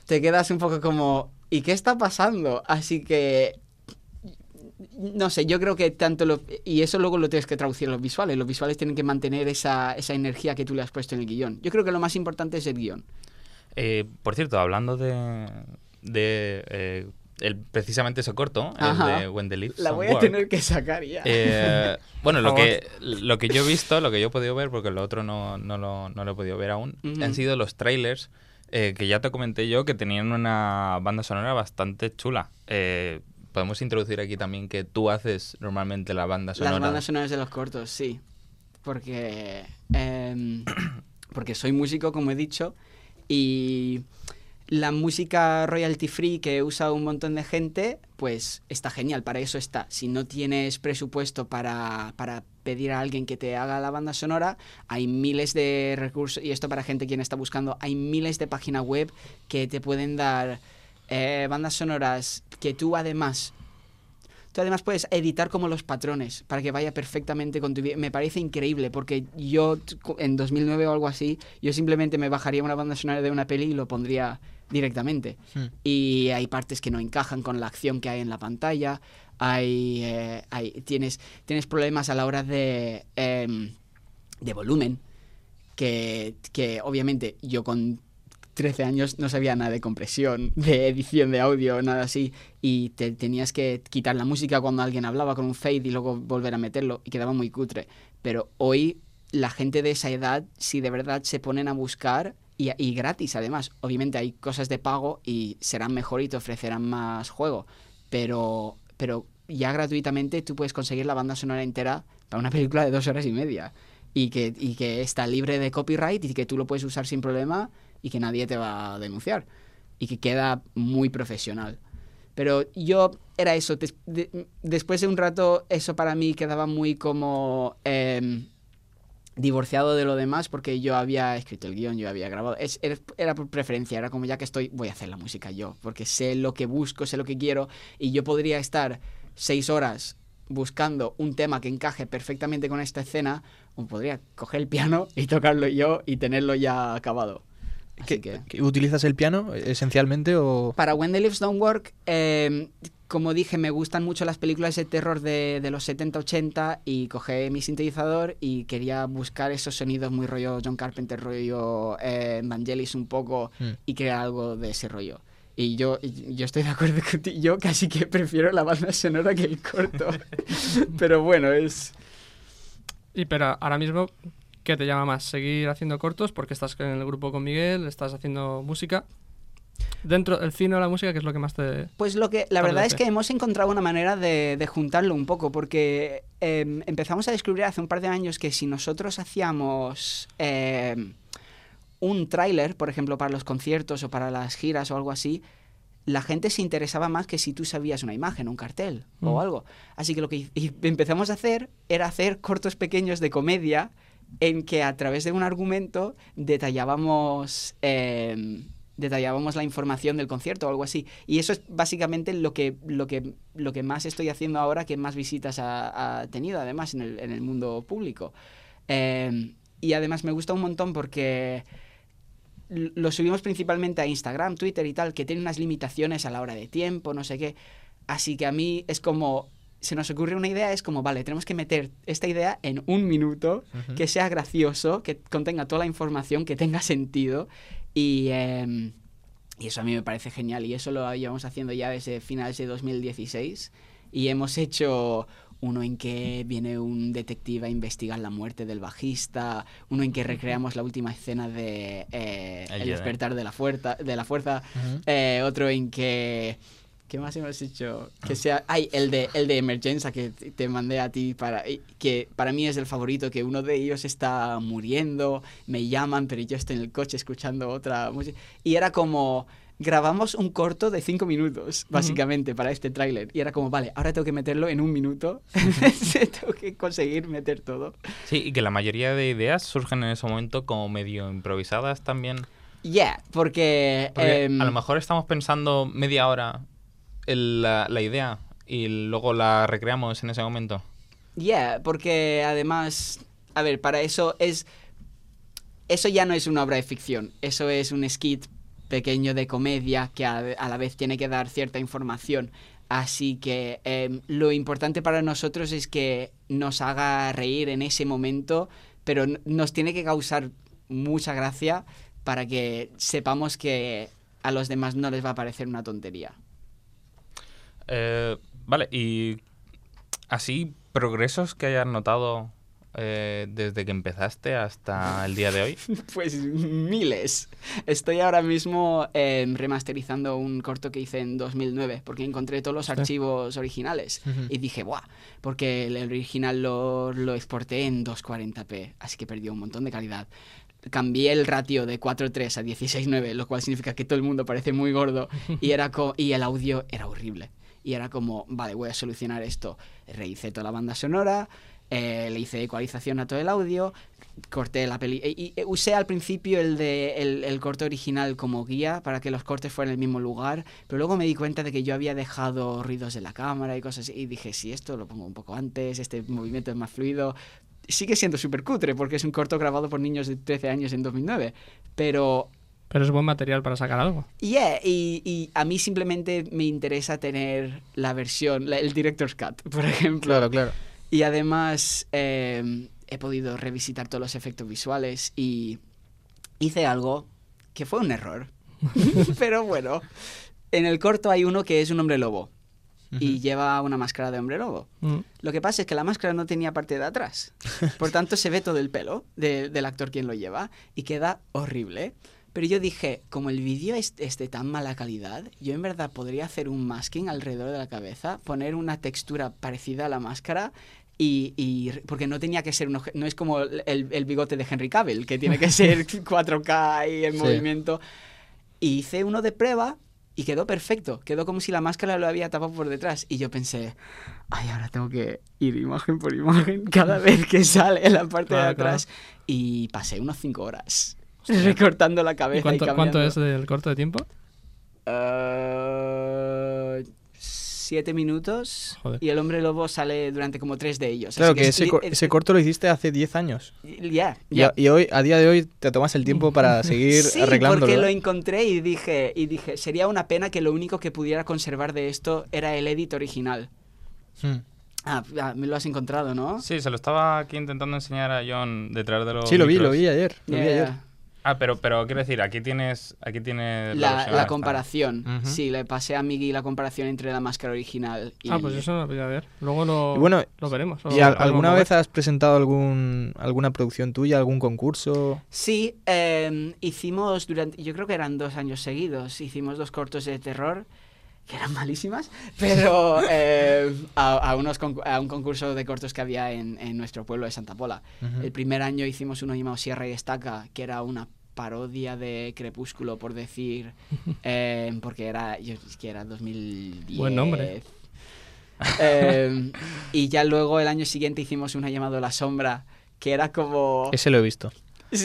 te quedas un poco como, ¿y qué está pasando? Así que, no sé, yo creo que tanto lo... Y eso luego lo tienes que traducir en los visuales. Los visuales tienen que mantener esa, esa energía que tú le has puesto en el guion. Yo creo que lo más importante es el guion. Eh, por cierto, hablando de, de eh, el, precisamente ese corto, Ajá. el de When the Leaves La voy a Work, tener que sacar ya. eh, bueno, lo que, lo que yo he visto, lo que yo he podido ver, porque lo otro no, no, lo, no lo he podido ver aún, han sido los trailers eh, que ya te comenté yo que tenían una banda sonora bastante chula. Eh, podemos introducir aquí también que tú haces normalmente la banda sonora. Las bandas sonoras de los cortos, sí. Porque, em, porque soy músico, como he dicho, y la música royalty free que usa un montón de gente, pues está genial, para eso está. Si no tienes presupuesto para, para pedir a alguien que te haga la banda sonora, hay miles de recursos, y esto para gente quien está buscando, hay miles de páginas web que te pueden dar eh, bandas sonoras que tú además Tú además puedes editar como los patrones para que vaya perfectamente con tu vida. Me parece increíble porque yo en 2009 o algo así, yo simplemente me bajaría una banda sonora de una peli y lo pondría directamente. Hmm. Y hay partes que no encajan con la acción que hay en la pantalla. Eh, hay- tienes, tienes problemas a la hora de, em, de volumen. Que, que obviamente yo con 13 años no sabía nada de compresión, de edición de audio, nada así, y te tenías que quitar la música cuando alguien hablaba con un fade y luego volver a meterlo, y quedaba muy cutre. Pero hoy la gente de esa edad, si de verdad se ponen a buscar, y, y gratis además, obviamente hay cosas de pago y serán mejor y te ofrecerán más juego, pero, pero ya gratuitamente tú puedes conseguir la banda sonora entera para una película de dos horas y media. Y que, y que está libre de copyright y que tú lo puedes usar sin problema y que nadie te va a denunciar. Y que queda muy profesional. Pero yo era eso. des- de- después de un rato, eso para mí quedaba muy como em, divorciado de lo demás porque yo había escrito el guion, yo había grabado. Es- era, por preferencia, era como ya que estoy, voy a hacer la música yo. Porque sé lo que busco, sé lo que quiero. Y yo podría estar seis horas buscando un tema que encaje perfectamente con esta escena, o podría coger el piano y tocarlo yo y tenerlo ya acabado. Así ¿Qué- que... qué- ¿Utilizas el piano esencialmente o...? Para When the Leaves Don't Work, eh, como dije, me gustan mucho las películas de terror de, de los 70-80 y cogí mi sintetizador y quería buscar esos sonidos muy rollo John Carpenter, rollo eh, Vangelis un poco Hmm. y crear algo de ese rollo. Y yo, yo estoy de acuerdo contigo, yo casi que prefiero la banda sonora que el corto. Pero bueno, es... Y pero ahora mismo, ¿qué te llama más? ¿Seguir haciendo cortos? Porque estás en el grupo con Miguel, estás haciendo música. Dentro del cine o la música, ¿qué es lo que más te...? Pues lo que la verdad es que hemos encontrado una manera de, de juntarlo un poco, porque eh, empezamos a descubrir hace un par de años que si nosotros hacíamos eh, un tráiler, por ejemplo, para los conciertos o para las giras o algo así, la gente se interesaba más que si tú sabías una imagen, un cartel Mm. o algo. Así que lo que empezamos a hacer era hacer cortos pequeños de comedia en que a través de un argumento detallábamos eh, detallábamos la información del concierto o algo así. Y eso es básicamente lo que, lo que, lo que más estoy haciendo ahora, que más visitas ha, ha tenido además en el, en el mundo público. Eh, y además me gusta un montón porque lo subimos principalmente a Instagram, Twitter y tal, que tiene unas limitaciones a la hora de tiempo, no sé qué. Así que a mí es como, se nos ocurre una idea, es como, vale, tenemos que meter esta idea en un minuto, que sea gracioso, que contenga toda la información, que tenga sentido. Y, eh, y eso a mí me parece genial. Y eso lo llevamos haciendo ya desde finales de 2016. Y hemos hecho uno en que viene un detective a investigar la muerte del bajista, uno en que recreamos la última escena de eh, El despertar de la fuerza, de la fuerza eh, otro en que ¿Qué más hemos hecho? Que sea. Ay, el de, el de Emergencia que te mandé a ti para. Que para mí es el favorito, que uno de ellos está muriendo, me llaman, pero yo estoy en el coche escuchando otra música. Y era como. Grabamos un corto de cinco minutos, básicamente, para este tráiler. Y era como, vale, ahora tengo que meterlo en un minuto. tengo que conseguir meter todo. Sí, y que la mayoría de ideas surgen en ese momento como medio improvisadas también. Yeah, porque. Porque em, a lo mejor estamos pensando media hora en la, la idea y luego la recreamos en ese momento. Yeah, porque además, a ver, para eso es... Eso ya no es una obra de ficción, eso es un skit pequeño de comedia que a, a la vez tiene que dar cierta información. Así que em, lo importante para nosotros es que nos haga reír en ese momento, pero nos tiene que causar mucha gracia para que sepamos que a los demás no les va a parecer una tontería. Eh, vale, y así, progresos que hayas notado eh, desde que empezaste hasta el día de hoy. Pues miles. Estoy ahora mismo em, remasterizando un corto que hice en 2009 porque encontré todos los archivos originales y dije, ¡buah! Porque el original lo, lo exporté en 240p, así que perdió un montón de calidad. Cambié el ratio de 4.3 a 16.9, lo cual significa que todo el mundo parece muy gordo y, era co- y el audio era horrible. Y era como, vale, voy a solucionar esto. Rehice toda la banda sonora, eh, le hice ecualización a todo el audio, corté la peli y, y usé al principio el de el, el corte original como guía para que los cortes fueran en el mismo lugar pero luego me di cuenta de que yo había dejado ruidos de la cámara y cosas así y dije si esto lo pongo un poco antes este movimiento es más fluido sigue siendo súper cutre porque es un corto grabado por niños de 13 años en 2009 pero Pero es buen material para sacar algo. Yeah, y, y a mí simplemente me interesa tener la versión, la- el Director's Cut, por ejemplo. Claro, claro. Y además eh, he podido revisitar todos los efectos visuales y hice algo que fue un error. Pero bueno, en el corto hay uno que es un hombre lobo y Ujú. lleva una máscara de hombre lobo. Mm. Lo que pasa es que la máscara no tenía parte de atrás. Por tanto, se ve todo el pelo de- del actor quien lo lleva y queda horrible. Pero yo dije, como el vídeo es, es de tan mala calidad, yo en verdad podría hacer un masking alrededor de la cabeza, poner una textura parecida a la máscara y... y- porque no tenía que ser un... No es como el, el bigote de Henry Cavill, que tiene que ser 4K y Sí. movimiento. Y hice uno de prueba y quedó perfecto. Quedó como si la máscara lo había tapado por detrás. Y yo pensé, ay, ahora tengo que ir imagen por imagen cada vez que sale en la parte de Claro, atrás. Y pasé unos 5 horas recortando la ¿Y cabeza. cuánto, y cuánto es del corto de tiempo? Eh, siete minutos. Joder. Y el hombre lobo sale durante como tres de ellos. Claro Así que es- ese, co- es- ese corto lo hiciste hace 10 años. Ya, Y, hoy, a día de hoy, te tomas el tiempo para seguir Sí, arreglándolo. porque lo encontré y dije, y dije, sería una pena que lo único que pudiera conservar de esto era el edit original. Hmm. Ah, me lo has encontrado, ¿no? Sí, se lo estaba aquí intentando enseñar a John detrás de los Sí, lo vi, lo vi ayer. Lo vi ayer. Ah, pero, pero quiero decir, aquí tienes, aquí tienes La, la comparación. Ujú. Sí, le pasé a Miggy la comparación entre la máscara original y... Ah, pues eso no lo voy a ver. Luego lo, Y bueno, lo veremos. ¿Y al- alguna vez has presentado algún, alguna producción tuya, algún concurso? Sí, eh, hicimos durante, yo creo que eran dos años seguidos, hicimos dos cortos de terror que eran malísimas, pero eh, a, a unos a un concurso de cortos que había en, en nuestro pueblo de Santa Pola. El primer año hicimos uno llamado Sierra y Estaca, que era una parodia de Crepúsculo, por decir, eh, porque era, yo, es que era 2010. Buen nombre. Eh, y ya luego el año siguiente hicimos una llamado La Sombra, que era como... Ese lo he visto.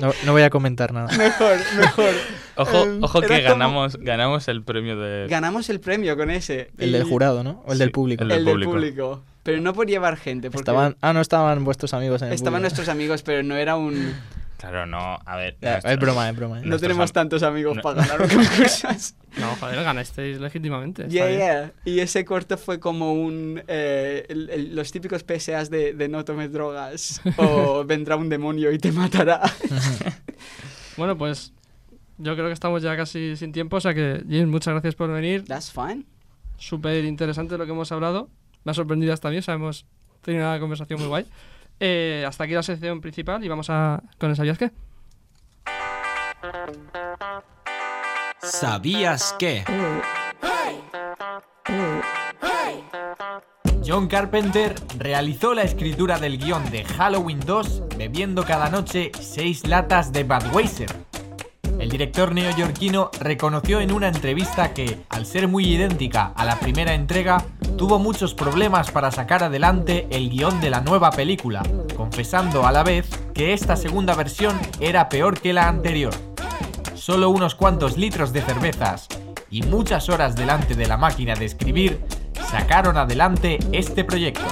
No, no voy a comentar nada. Mejor, mejor. Ojo, Em, ojo que como- ganamos, ganamos el premio de... Ganamos el premio con ese. El y- del jurado, ¿no? O el del público. el El del del público. público. Pero no por llevar gente, porque Estaban, ah, no estaban vuestros amigos en el estaban público. nuestros amigos, pero no era un... Claro, no, a ver... Ya, nuestro- es broma, es broma. ¿eh? No Nuestros tenemos am- tantos amigos no- para ganar concursos. No, joder, ganasteis legítimamente. Yeah, yeah. Y ese corto fue como un... eh, el- el- los típicos PSAs de, de no tomes drogas o vendrá un demonio y te matará. Bueno, pues yo creo que estamos ya casi sin tiempo, o sea que, James, muchas gracias por venir. That's fine. Súper interesante lo que hemos hablado. me ha sorprendido hasta a mí, o sea, hemos tenido una conversación muy guay. Eh, hasta aquí la sección principal y vamos a con el ¿Sabías qué? ¿Sabías qué? John Carpenter realizó la escritura del guion de Halloween 2 bebiendo cada noche seis latas de Budweiser. El director neoyorquino reconoció en una entrevista que, al ser muy idéntica a la primera entrega, tuvo muchos problemas para sacar adelante el guion de la nueva película, confesando a la vez que esta segunda versión era peor que la anterior. Solo unos cuantos litros de cervezas y muchas horas delante de la máquina de escribir sacaron adelante este proyecto.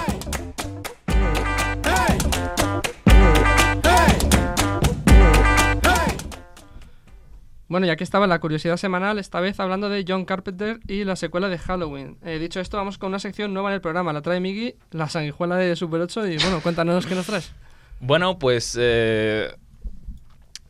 Bueno, ya que estaba la curiosidad semanal, esta vez hablando de John Carpenter y la secuela de Halloween. Eh, dicho esto, vamos con una sección nueva en el programa. La trae Miggy, la sanguijuela de Super 8 y bueno, cuéntanos qué nos traes. Bueno, pues eh,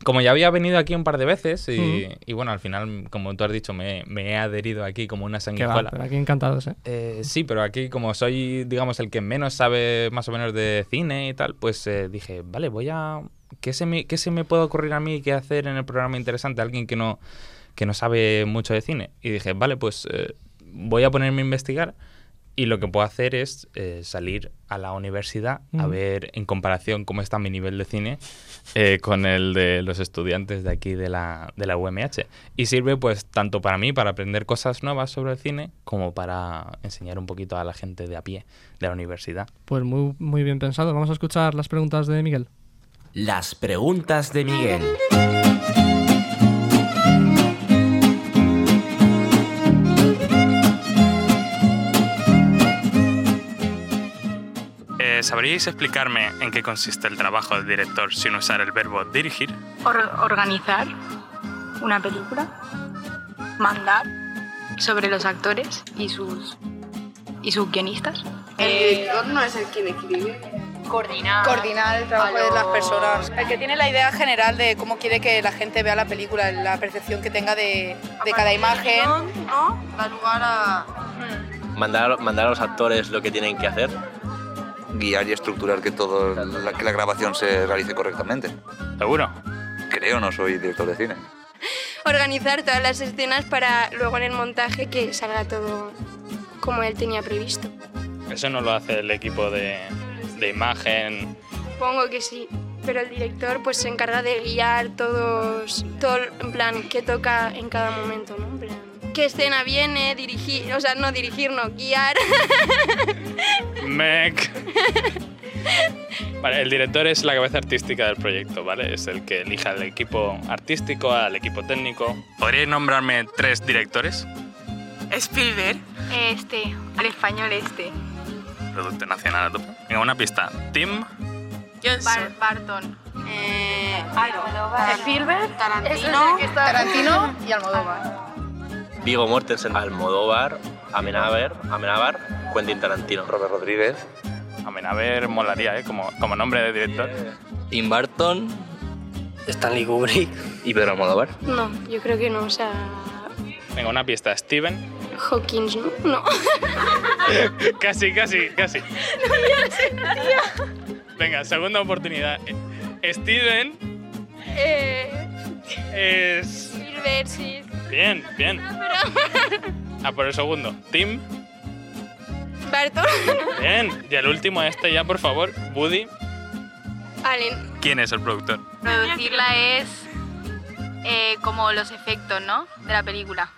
como ya había venido aquí un par de veces y, y bueno, al final, como tú has dicho, me, me he adherido aquí como una va, sanguijuela. pero aquí encantados, ¿eh? Eh, sí, pero aquí como soy, digamos, el que menos sabe más o menos de cine y tal, pues eh, dije, vale, voy a... ¿Qué se, me, ¿Qué se me puede ocurrir a mí que hacer en el programa interesante? Alguien que no, que no sabe mucho de cine. Y dije, vale, pues eh, voy a ponerme a investigar y lo que puedo hacer es eh, salir a la universidad a Ujú. ver en comparación cómo está mi nivel de cine eh, con el de los estudiantes de aquí de la, de la UMH. Y sirve pues tanto para mí, para aprender cosas nuevas sobre el cine, como para enseñar un poquito a la gente de a pie de la universidad. Pues muy, muy bien pensado. Vamos a escuchar las preguntas de Miguel. Las preguntas de Miguel. Eh, ¿Sabríais explicarme en qué consiste el trabajo del director sin usar el verbo dirigir? Or- organizar una película, mandar sobre los actores y sus y sus guionistas. El director no es el quien escribe. Coordinar. Coordinar el trabajo de las personas. El que tiene la idea general de cómo quiere que la gente vea la película, la percepción que tenga de, de cada imagen. ¿no? Da lugar a. mandar, mandar a los actores lo que tienen que hacer. Guiar y estructurar que todo la, que la grabación se realice correctamente. ¿Seguro? Creo, no soy director de cine. Organizar todas las escenas para luego en el montaje que salga todo como él tenía previsto. Eso no lo hace el equipo de, de imagen. Supongo que sí, pero el director pues se encarga de guiar todos, todo en plan qué toca en cada momento, ¿no? En plan, qué escena viene, dirigir, o sea, no dirigir, no, guiar. Mec. Vale, el director es la cabeza artística del proyecto, ¿vale? Es el que elija al equipo artístico, al equipo técnico. ¿Podríais nombrarme tres directores? Spielberg. Este, el español este. Producto nacional. Venga, una pista. Tim. Bar- Barton. Eh, Spielberg. Tarantino. Tarantino y Almodóvar. Vigo Mortensen, Almodóvar, Amenábar, Amenábar, Quentin Tarantino. Robert Rodríguez. Amenaber molaría, ¿eh? Como, como nombre de director. Tim Burton, Stanley Kubrick y Pedro Almodóvar. No, yo creo que no, o sea, Venga, una pista. Steven. Hawkins, ¿no? No. casi, casi, casi. Venga, segunda oportunidad. Steven eh, es... Bien, bien. Pero... A por el segundo. Tim. Barton. Bien. Y el último, este ya, por favor. Woody. Allen. ¿Quién es el productor? Producirla es eh, como los efectos, ¿no? De la película.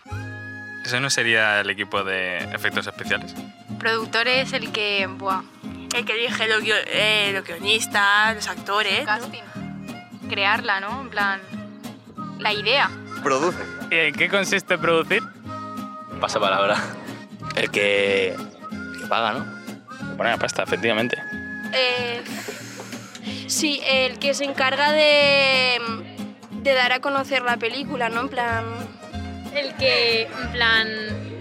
¿Ese no sería el equipo de efectos especiales? Productor es el que, buah, El que dirige los, guio- eh, los guionistas, los actores. ¿no? casting. Crearla, ¿no? En plan, la idea. Produce. ¿Y en qué consiste producir? Pasa palabra. El que, el que paga, ¿no? Poner la pasta, efectivamente. Eh, sí, el que se encarga de, de dar a conocer la película, ¿no? En plan... El que, en plan,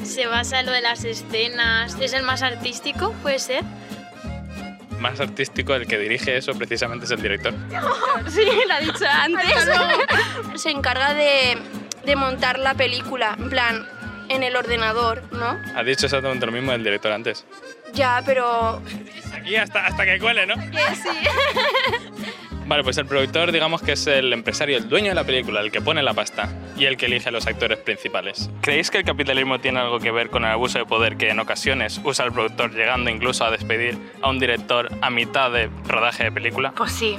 se basa en lo de las escenas, es el más artístico, puede ser. Más artístico, el que dirige eso precisamente es el director. Sí, lo ha dicho antes. Se encarga de, de montar la película, en plan, en el ordenador, ¿no? Ha dicho exactamente lo mismo el director antes. Ya, pero Aquí hasta, hasta que cuele, ¿no? que sí. Vale, pues el productor digamos que es el empresario, el dueño de la película, el que pone la pasta y el que elige a los actores principales. ¿Creéis que el capitalismo tiene algo que ver con el abuso de poder que en ocasiones usa el productor llegando incluso a despedir a un director a mitad de rodaje de película? Pues sí.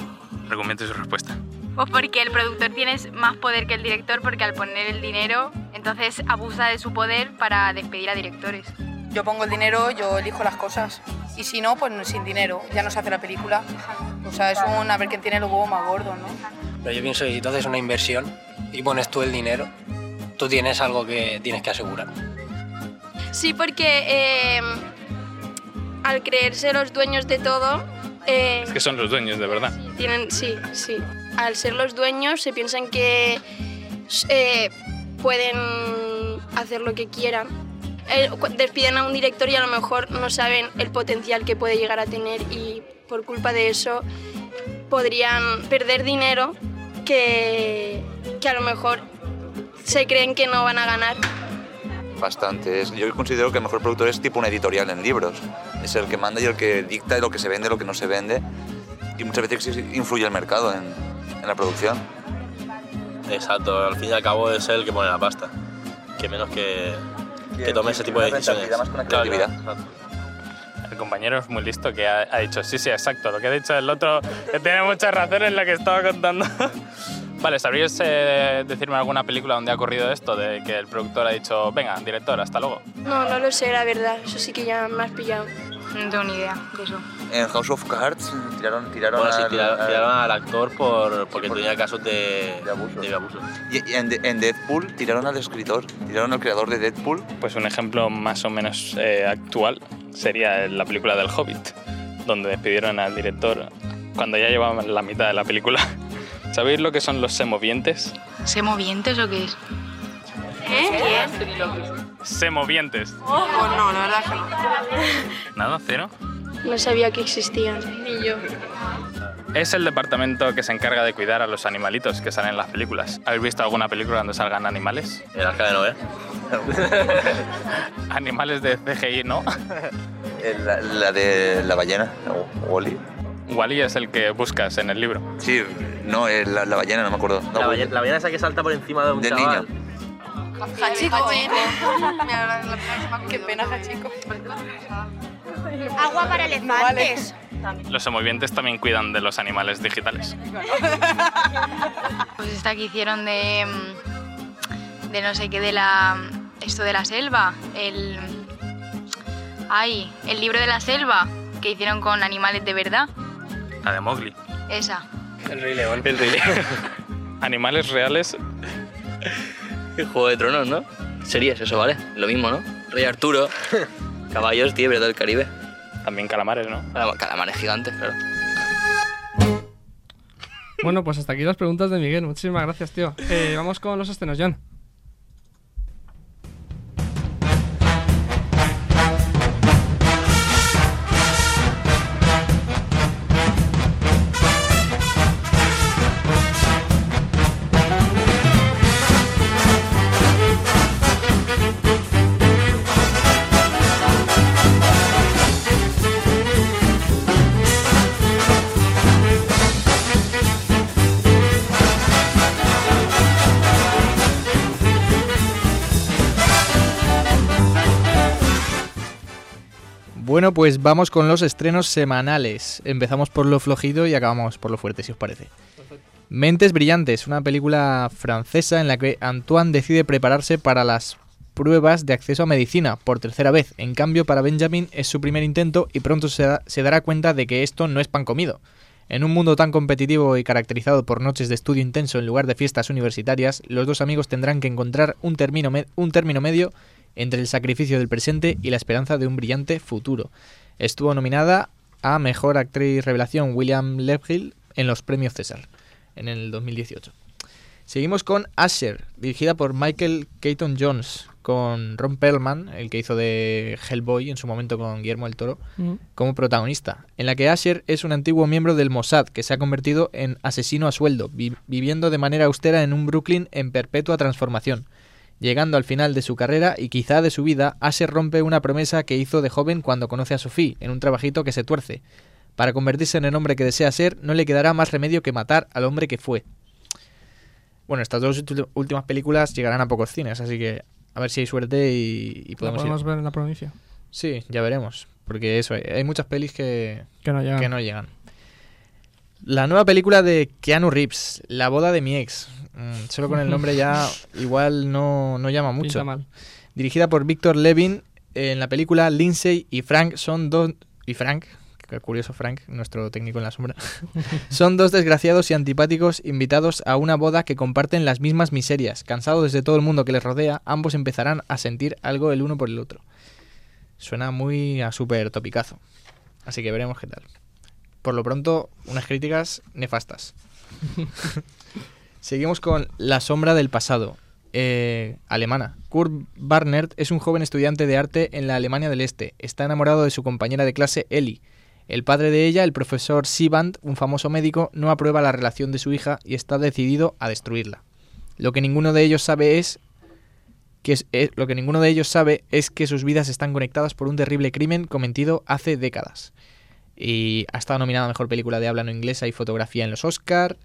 Argumente su respuesta. Pues porque el productor tiene más poder que el director porque al poner el dinero, entonces abusa de su poder para despedir a directores. Yo pongo el dinero, yo elijo las cosas. Y si no, pues sin dinero, ya no se hace la película. O sea, es un a ver quién tiene los huevos más gordos, ¿no? Pero yo pienso que si tú haces una inversión y pones tú el dinero, tú tienes algo que tienes que asegurar. Sí, porque eh, al creerse los dueños de todo, eh, Es que son los dueños, de verdad. tienen, sí, sí. Al ser los dueños se piensan que eh, pueden hacer lo que quieran. Eh, despiden a un director y a lo mejor no saben el potencial que puede llegar a tener y por culpa de eso podrían perder dinero que, que a lo mejor se creen que no van a ganar. Bastante. Yo considero que el mejor productor es tipo un editorial en libros. Es el que manda y el que dicta lo que se vende, lo que no se vende. Y muchas veces influye el mercado en, en la producción. Exacto, al fin y al cabo es el que pone la pasta. Que menos que, que tome ese tipo de decisiones. más Claro, El compañero es muy listo que ha, ha dicho, sí, sí, exacto, lo que ha dicho el otro, que tiene mucha razón en lo que estaba contando. vale, ¿sabríais eh, decirme alguna película donde ha ocurrido esto, de que el productor ha dicho, venga, director, hasta luego? No, no lo sé, la verdad. Eso sí que ya me has pillado. No tengo ni idea de eso. En House of Cards tiraron, tiraron, Bueno, sí, al, tiraron, al- tiraron al actor por, porque tenía casos de, de abuso. Y, y en, De- en Deadpool tiraron al escritor, tiraron al creador de Deadpool. Pues un ejemplo más o menos eh, actual sería la película del Hobbit, donde despidieron al director cuando ya llevaban la mitad de la película. ¿Sabéis lo que son los semovientes? ¿Semovientes o qué es? ¿Eh? Semovientes. Pues no, la verdad que no. ¿Nada? ¿Cero? No sabía que existían. Ni yo. Es el departamento que se encarga de cuidar a los animalitos que salen en las películas. ¿Habéis visto alguna película donde salgan animales? El arca de Noé. Animales de CGI, ¿no? La, la de la ballena, Wally. Wally es el que buscas en el libro. Sí, no, eh, la, la ballena, no me acuerdo. No, La ballena, la ballena esa que salta por encima de un Del chaval. Hachico. Qué pena, Hachico. Agua para elefantes. Los semovientes también cuidan de los animales digitales. Pues esta que hicieron de. mm, de no sé qué, de la. esto de la selva. El. Ay, el libro de la selva que hicieron con animales de verdad. La de Mowgli. Esa. El Rey León. El rey. Animales reales. El Juego de Tronos, ¿no? Series, eso, ¿vale? Lo mismo, ¿no? Rey Arturo, caballos, ¿verdad? Del Caribe. También calamares, ¿no? Calamares gigantes, claro. Bueno, pues hasta aquí las preguntas de Miguel. Muchísimas gracias, tío. Eh, vamos con los estrenos, John. Bueno, pues vamos con los estrenos semanales. Empezamos por lo flojito y acabamos por lo fuerte, si os parece. Mentes Brillantes, una película francesa en la que Antoine decide prepararse para las pruebas de acceso a medicina por tercera vez. En cambio, para Benjamin es su primer intento y pronto se, da- se dará cuenta de que esto no es pan comido. En un mundo tan competitivo y caracterizado por noches de estudio intenso en lugar de fiestas universitarias, los dos amigos tendrán que encontrar un término, un término medio entre el sacrificio del presente y la esperanza de un brillante futuro. Estuvo nominada a Mejor Actriz Revelación William Levhill en los premios César en el 2018. Seguimos con Asher, dirigida por Michael Keaton Jones, con Ron Perlman, el que hizo de Hellboy en su momento con Guillermo del Toro, Mm. como protagonista, en la que Asher es un antiguo miembro del Mossad que se ha convertido en asesino a sueldo, vi- viviendo de manera austera en un Brooklyn en perpetua transformación. Llegando al final de su carrera y quizá de su vida, Ace rompe una promesa que hizo de joven cuando conoce a Sophie en un trabajito que se tuerce. Para convertirse en el hombre que desea ser, no le quedará más remedio que matar al hombre que fue. Bueno, estas dos últimas películas llegarán a pocos cines, así que a ver si hay suerte y, y ¿La podemos, podemos ir. ver en la provincia? Sí, ya veremos. Porque eso, hay, hay muchas pelis que, Que no llegan. que no llegan. La nueva película de Keanu Reeves, La boda de mi ex. Mm, solo con el nombre ya igual no, no llama mucho. Mal. Dirigida por Víctor Levin, en la película Lindsay y Frank son dos... Y Frank, qué curioso Frank, nuestro técnico en la sombra. son dos desgraciados y antipáticos invitados a una boda que comparten las mismas miserias. Cansados de todo el mundo que les rodea, ambos empezarán a sentir algo el uno por el otro. Suena muy a súper topicazo. Así que veremos qué tal. Por lo pronto, unas críticas nefastas. Seguimos con La sombra del pasado, eh, alemana. Kurt Barnert es un joven estudiante de arte en la Alemania del Este. Está enamorado de su compañera de clase Ellie. El padre de ella, el profesor Siband, un famoso médico, no aprueba la relación de su hija y está decidido a destruirla. Lo que ninguno de ellos sabe es que eh, lo que ninguno de ellos sabe es que sus vidas están conectadas por un terrible crimen cometido hace décadas. Y ha estado nominada a Mejor Película de Habla No Inglesa y Fotografía en los Oscar.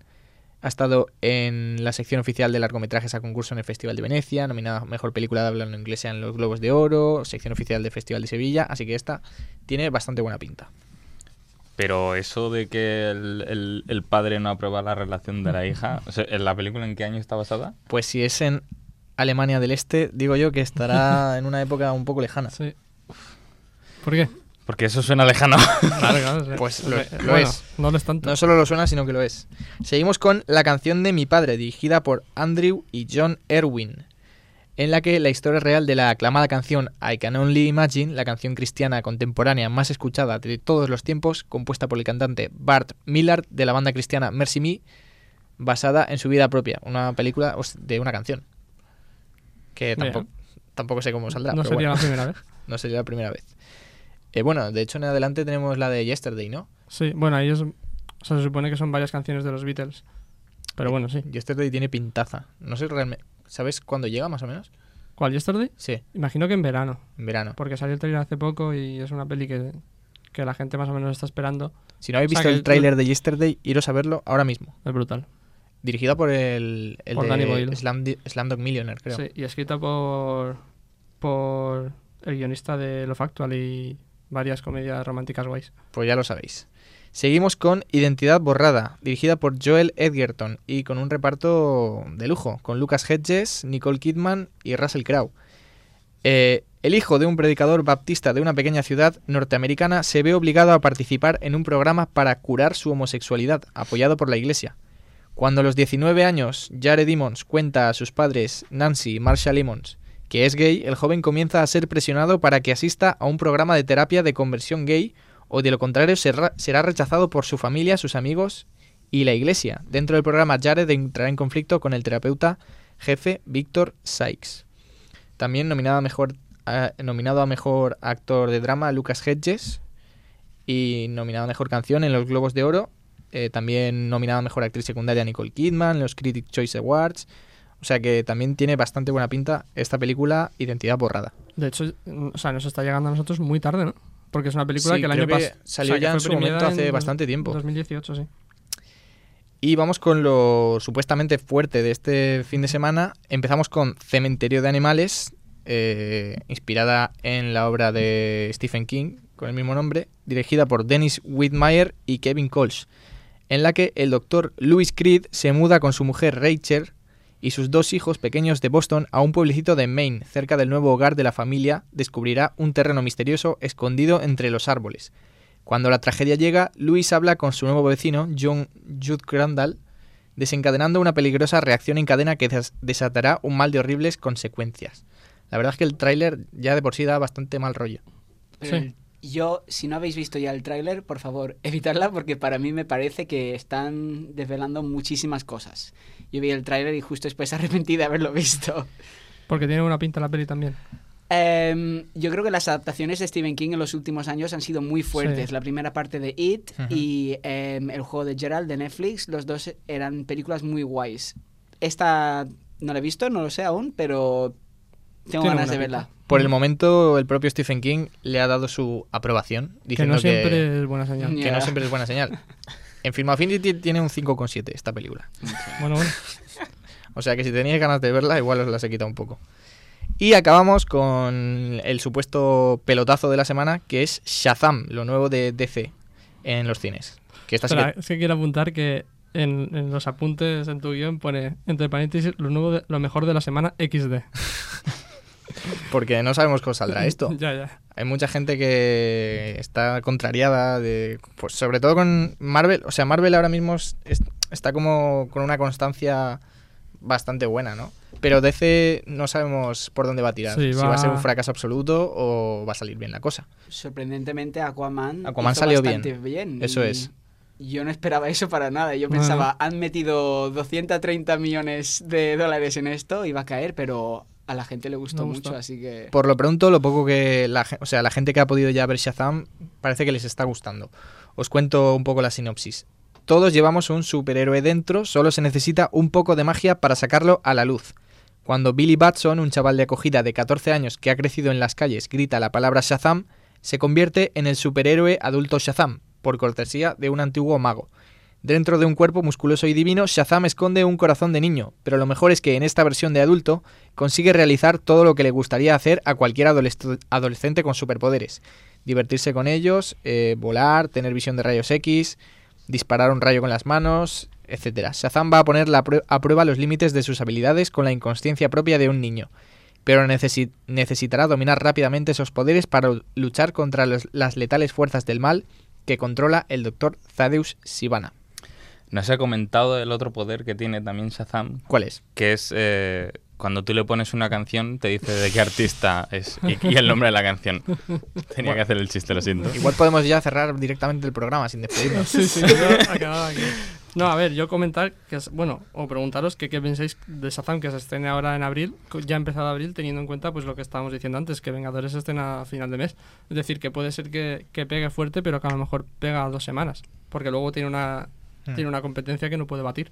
Ha estado en la sección oficial de largometrajes a concurso en el Festival de Venecia, nominada a Mejor Película de Habla No Inglesa en los Globos de Oro, sección oficial del Festival de Sevilla, así que esta tiene bastante buena pinta. Pero eso de que el, el- el padre no aprueba la relación de la hija, o sea, ¿en la película en qué año está basada? Pues si es en Alemania del Este, digo yo que estará en una época un poco lejana. Sí. ¿Por qué? Porque eso suena lejano. Claro. Pues lo, lo bueno, es. No lo es tanto. No solo lo suena, sino que lo es. Seguimos con La canción de mi padre, dirigida por Andrew y John Erwin, en la que la historia real de la aclamada canción I Can Only Imagine, la canción cristiana contemporánea más escuchada de todos los tiempos, compuesta por el cantante Bart Millard de la banda cristiana Mercy Me, basada en su vida propia, una película de una canción. Que tampoco, tampoco sé cómo saldrá. No pero sería bueno. la primera vez. No sería la primera vez. Eh, bueno, de hecho en adelante tenemos la de Yesterday, ¿no? Sí, bueno, ahí es, o sea, se supone que son varias canciones de los Beatles. Pero bueno, sí. Yesterday tiene pintaza. No sé realmente. ¿Sabes cuándo llega más o menos? ¿Cuál, Yesterday? Sí. Imagino que en verano. En verano. Porque salió el trailer hace poco y es una peli que, que la gente más o menos está esperando. Si no habéis O sea, visto el tráiler de Yesterday, iros a verlo ahora mismo. Es brutal. Dirigida por el, el Por de Danny Boyle. Slam, Slamdog Millionaire, creo. Sí, y escrita por, por el guionista de Lo Factual y varias comedias románticas guays. Pues ya lo sabéis. Seguimos con Identidad Borrada, dirigida por Joel Edgerton y con un reparto de lujo, con Lucas Hedges, Nicole Kidman y Russell Crowe. Eh, el hijo de un predicador baptista de una pequeña ciudad norteamericana se ve obligado a participar en un programa para curar su homosexualidad, apoyado por la iglesia. Cuando a los 19 años Jared Emmons cuenta a sus padres Nancy y Marshall Emmons que es gay, el joven comienza a ser presionado para que asista a un programa de terapia de conversión gay o de lo contrario será, rechazado por su familia, sus amigos y la iglesia. Dentro del programa Jared entrará en conflicto con el terapeuta jefe Víctor Sykes. También nominado a mejor, actor de drama Lucas Hedges y nominado a mejor canción en los Globos de Oro. eh, también nominada a mejor actriz secundaria Nicole Kidman los Critic Choice Awards. O sea que también tiene bastante buena pinta esta película Identidad Borrada. De hecho, mm, o sea, nos está llegando a nosotros muy tarde, ¿no? Porque es una película Sí, que el año pasado salió ya en su momento hace bastante tiempo. 2018, sí. Y vamos con lo supuestamente fuerte de este fin de semana. Empezamos con Cementerio de Animales, eh, inspirada en la obra de Stephen King, con el mismo nombre, dirigida por Dennis Whitmire y Kevin Colch, en la que el doctor Louis Creed se muda con su mujer Rachel y sus dos hijos pequeños de Boston a un pueblecito de Maine, cerca del nuevo hogar de la familia, descubrirá un terreno misterioso escondido entre los árboles. Cuando la tragedia llega, Louis habla con su nuevo vecino, John Jude Crandall, desencadenando una peligrosa reacción en cadena que des- desatará un mal de horribles consecuencias. La verdad es que el tráiler ya de por sí da bastante mal rollo. El- Yo, si no habéis visto ya el tráiler, por favor, evitadla porque para mí me parece que están desvelando muchísimas cosas. Yo vi el tráiler y justo después arrepentí de haberlo visto. Porque tiene una pinta la peli también. Em, yo creo que las adaptaciones de Stephen King en los últimos años han sido muy fuertes. Sí. La primera parte de It y em, el juego de Gerald de Netflix, los dos eran películas muy guays. Esta no la he visto, no lo sé aún, pero Tengo ganas de verla. Por el momento, el propio Stephen King le ha dado su aprobación, Que diciendo no siempre es buena señal. que no siempre es buena señal. En Film Affinity tiene un 5,7 esta película. Bueno, bueno. O sea que si teníais ganas de verla, igual os las he quitado un poco. Y acabamos con el supuesto pelotazo de la semana, que es Shazam, lo nuevo de DC en los cines. Que esta sí Espera, que- es que quiero apuntar que en, en los apuntes en tu guion pone, entre paréntesis, lo, nuevo de- lo mejor de la semana XD. Porque no sabemos cómo saldrá esto. ya, ya. Hay mucha gente que está contrariada, de, pues sobre todo con Marvel. O sea, Marvel ahora mismo es- es- está como con una constancia bastante buena, ¿no? Pero DC no sabemos por dónde va a tirar. Sí, si va a ser va- un fracaso absoluto o va a salir bien la cosa. Sorprendentemente, Aquaman. Aquaman hizo salió bastante bien. bien. Eso y es. Yo no esperaba eso para nada. Yo pensaba, han metido 230 millones de dólares en esto, iba a caer, pero a la gente le gustó mucho, así que. Por lo pronto, lo poco que la, o sea, la gente que ha podido ya ver Shazam parece que les está gustando. Os cuento un poco la sinopsis. Todos llevamos un superhéroe dentro, solo se necesita un poco de magia para sacarlo a la luz. Cuando Billy Batson, un chaval de acogida de 14 años que ha crecido en las calles, grita la palabra Shazam, se convierte en el superhéroe adulto Shazam, por cortesía de un antiguo mago. Dentro de un cuerpo musculoso y divino, Shazam esconde un corazón de niño, pero lo mejor es que en esta versión de adulto consigue realizar todo lo que le gustaría hacer a cualquier adoles- adolescente con superpoderes. Divertirse con ellos, eh, volar, tener visión de rayos X, disparar un rayo con las manos, etc. Shazam va a poner a prueba los límites de sus habilidades con la inconsciencia propia de un niño, pero necesi- necesitará dominar rápidamente esos poderes para luchar contra las letales fuerzas del mal que controla el Dr. Thaddeus Sivana. No se ha comentado el otro poder que tiene también Shazam. ¿Cuál es? Que es eh, cuando tú le pones una canción, te dice de qué artista es y, y el nombre de la canción. Tenía que hacer el chiste, lo siento. Igual podemos ya cerrar directamente el programa sin despedirnos. Sí, sí, yo acababa aquí. No, a ver, yo comentar que es, bueno, o preguntaros que qué pensáis de Shazam que se estrene ahora en abril, ya ha empezado abril, teniendo en cuenta pues lo que estábamos diciendo antes, que Vengadores se estrena a final de mes. Es decir, que puede ser que, que pegue fuerte, pero que a lo mejor pega dos semanas, porque luego tiene una Hmm. tiene una competencia que no puede batir.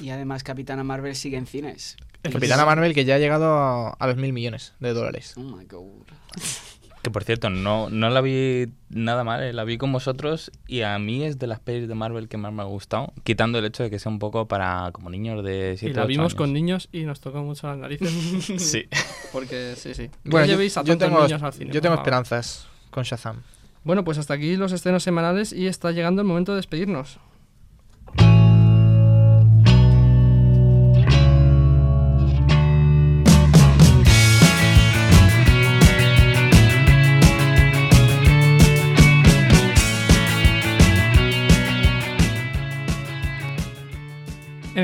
Y además, Capitana Marvel sigue en cines. Capitana Marvel que ya ha llegado a, a los mil millones de dólares. Oh my god. Que por cierto, no, no la vi nada mal, eh, la vi con vosotros y a mí es de las pelis de Marvel que más me ha gustado, quitando el hecho de que sea un poco para como niños de 7 Y la vimos con niños y nos tocó mucho las narices. Sí. Porque sí, sí. Bueno, yo, llevéis a yo tengo, niños al cine. yo tengo esperanzas con Shazam. Bueno, pues hasta aquí los estrenos semanales y está llegando el momento de despedirnos.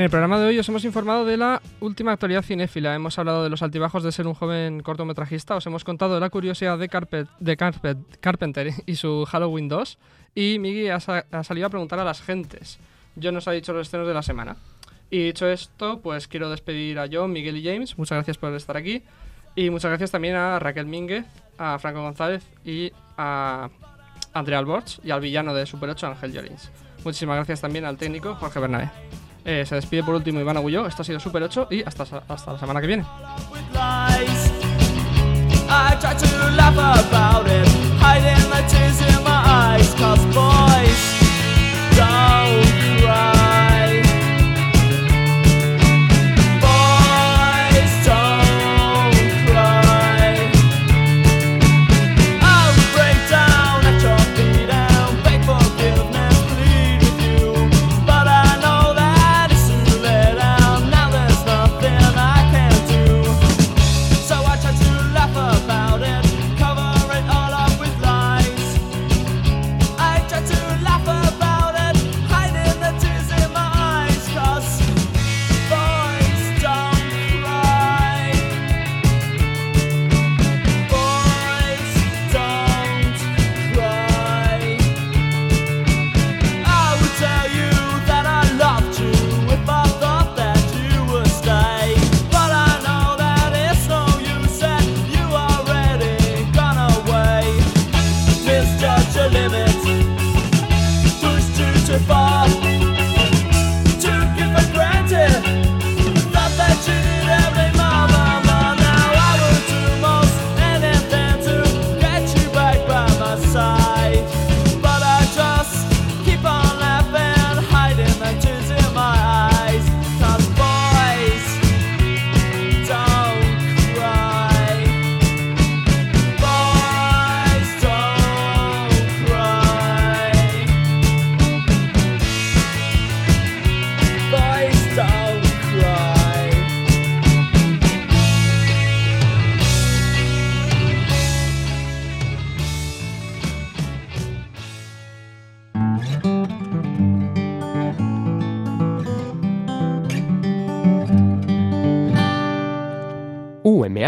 En el programa de hoy os hemos informado de la última actualidad cinéfila. Hemos hablado de los altibajos de ser un joven cortometrajista. Os hemos contado de la curiosidad de, Carpet, de Carpet- Carpenter y su Halloween 2. Y Miggy ha, ha salido a preguntar a las gentes. Yo nos ha dicho los estrenos de la semana. Y dicho esto, pues quiero despedir a John, Miguel y James. Muchas gracias por estar aquí. Y muchas gracias también a Raquel Mínguez, a Franco González y a Andrea Alborch y al villano de Super 8, Ángel Llorins. Muchísimas gracias también al técnico Jorge Bernabé. Eh, se despide por último Iván Agulló. Esto ha sido Super 8 y hasta, hasta la semana que viene.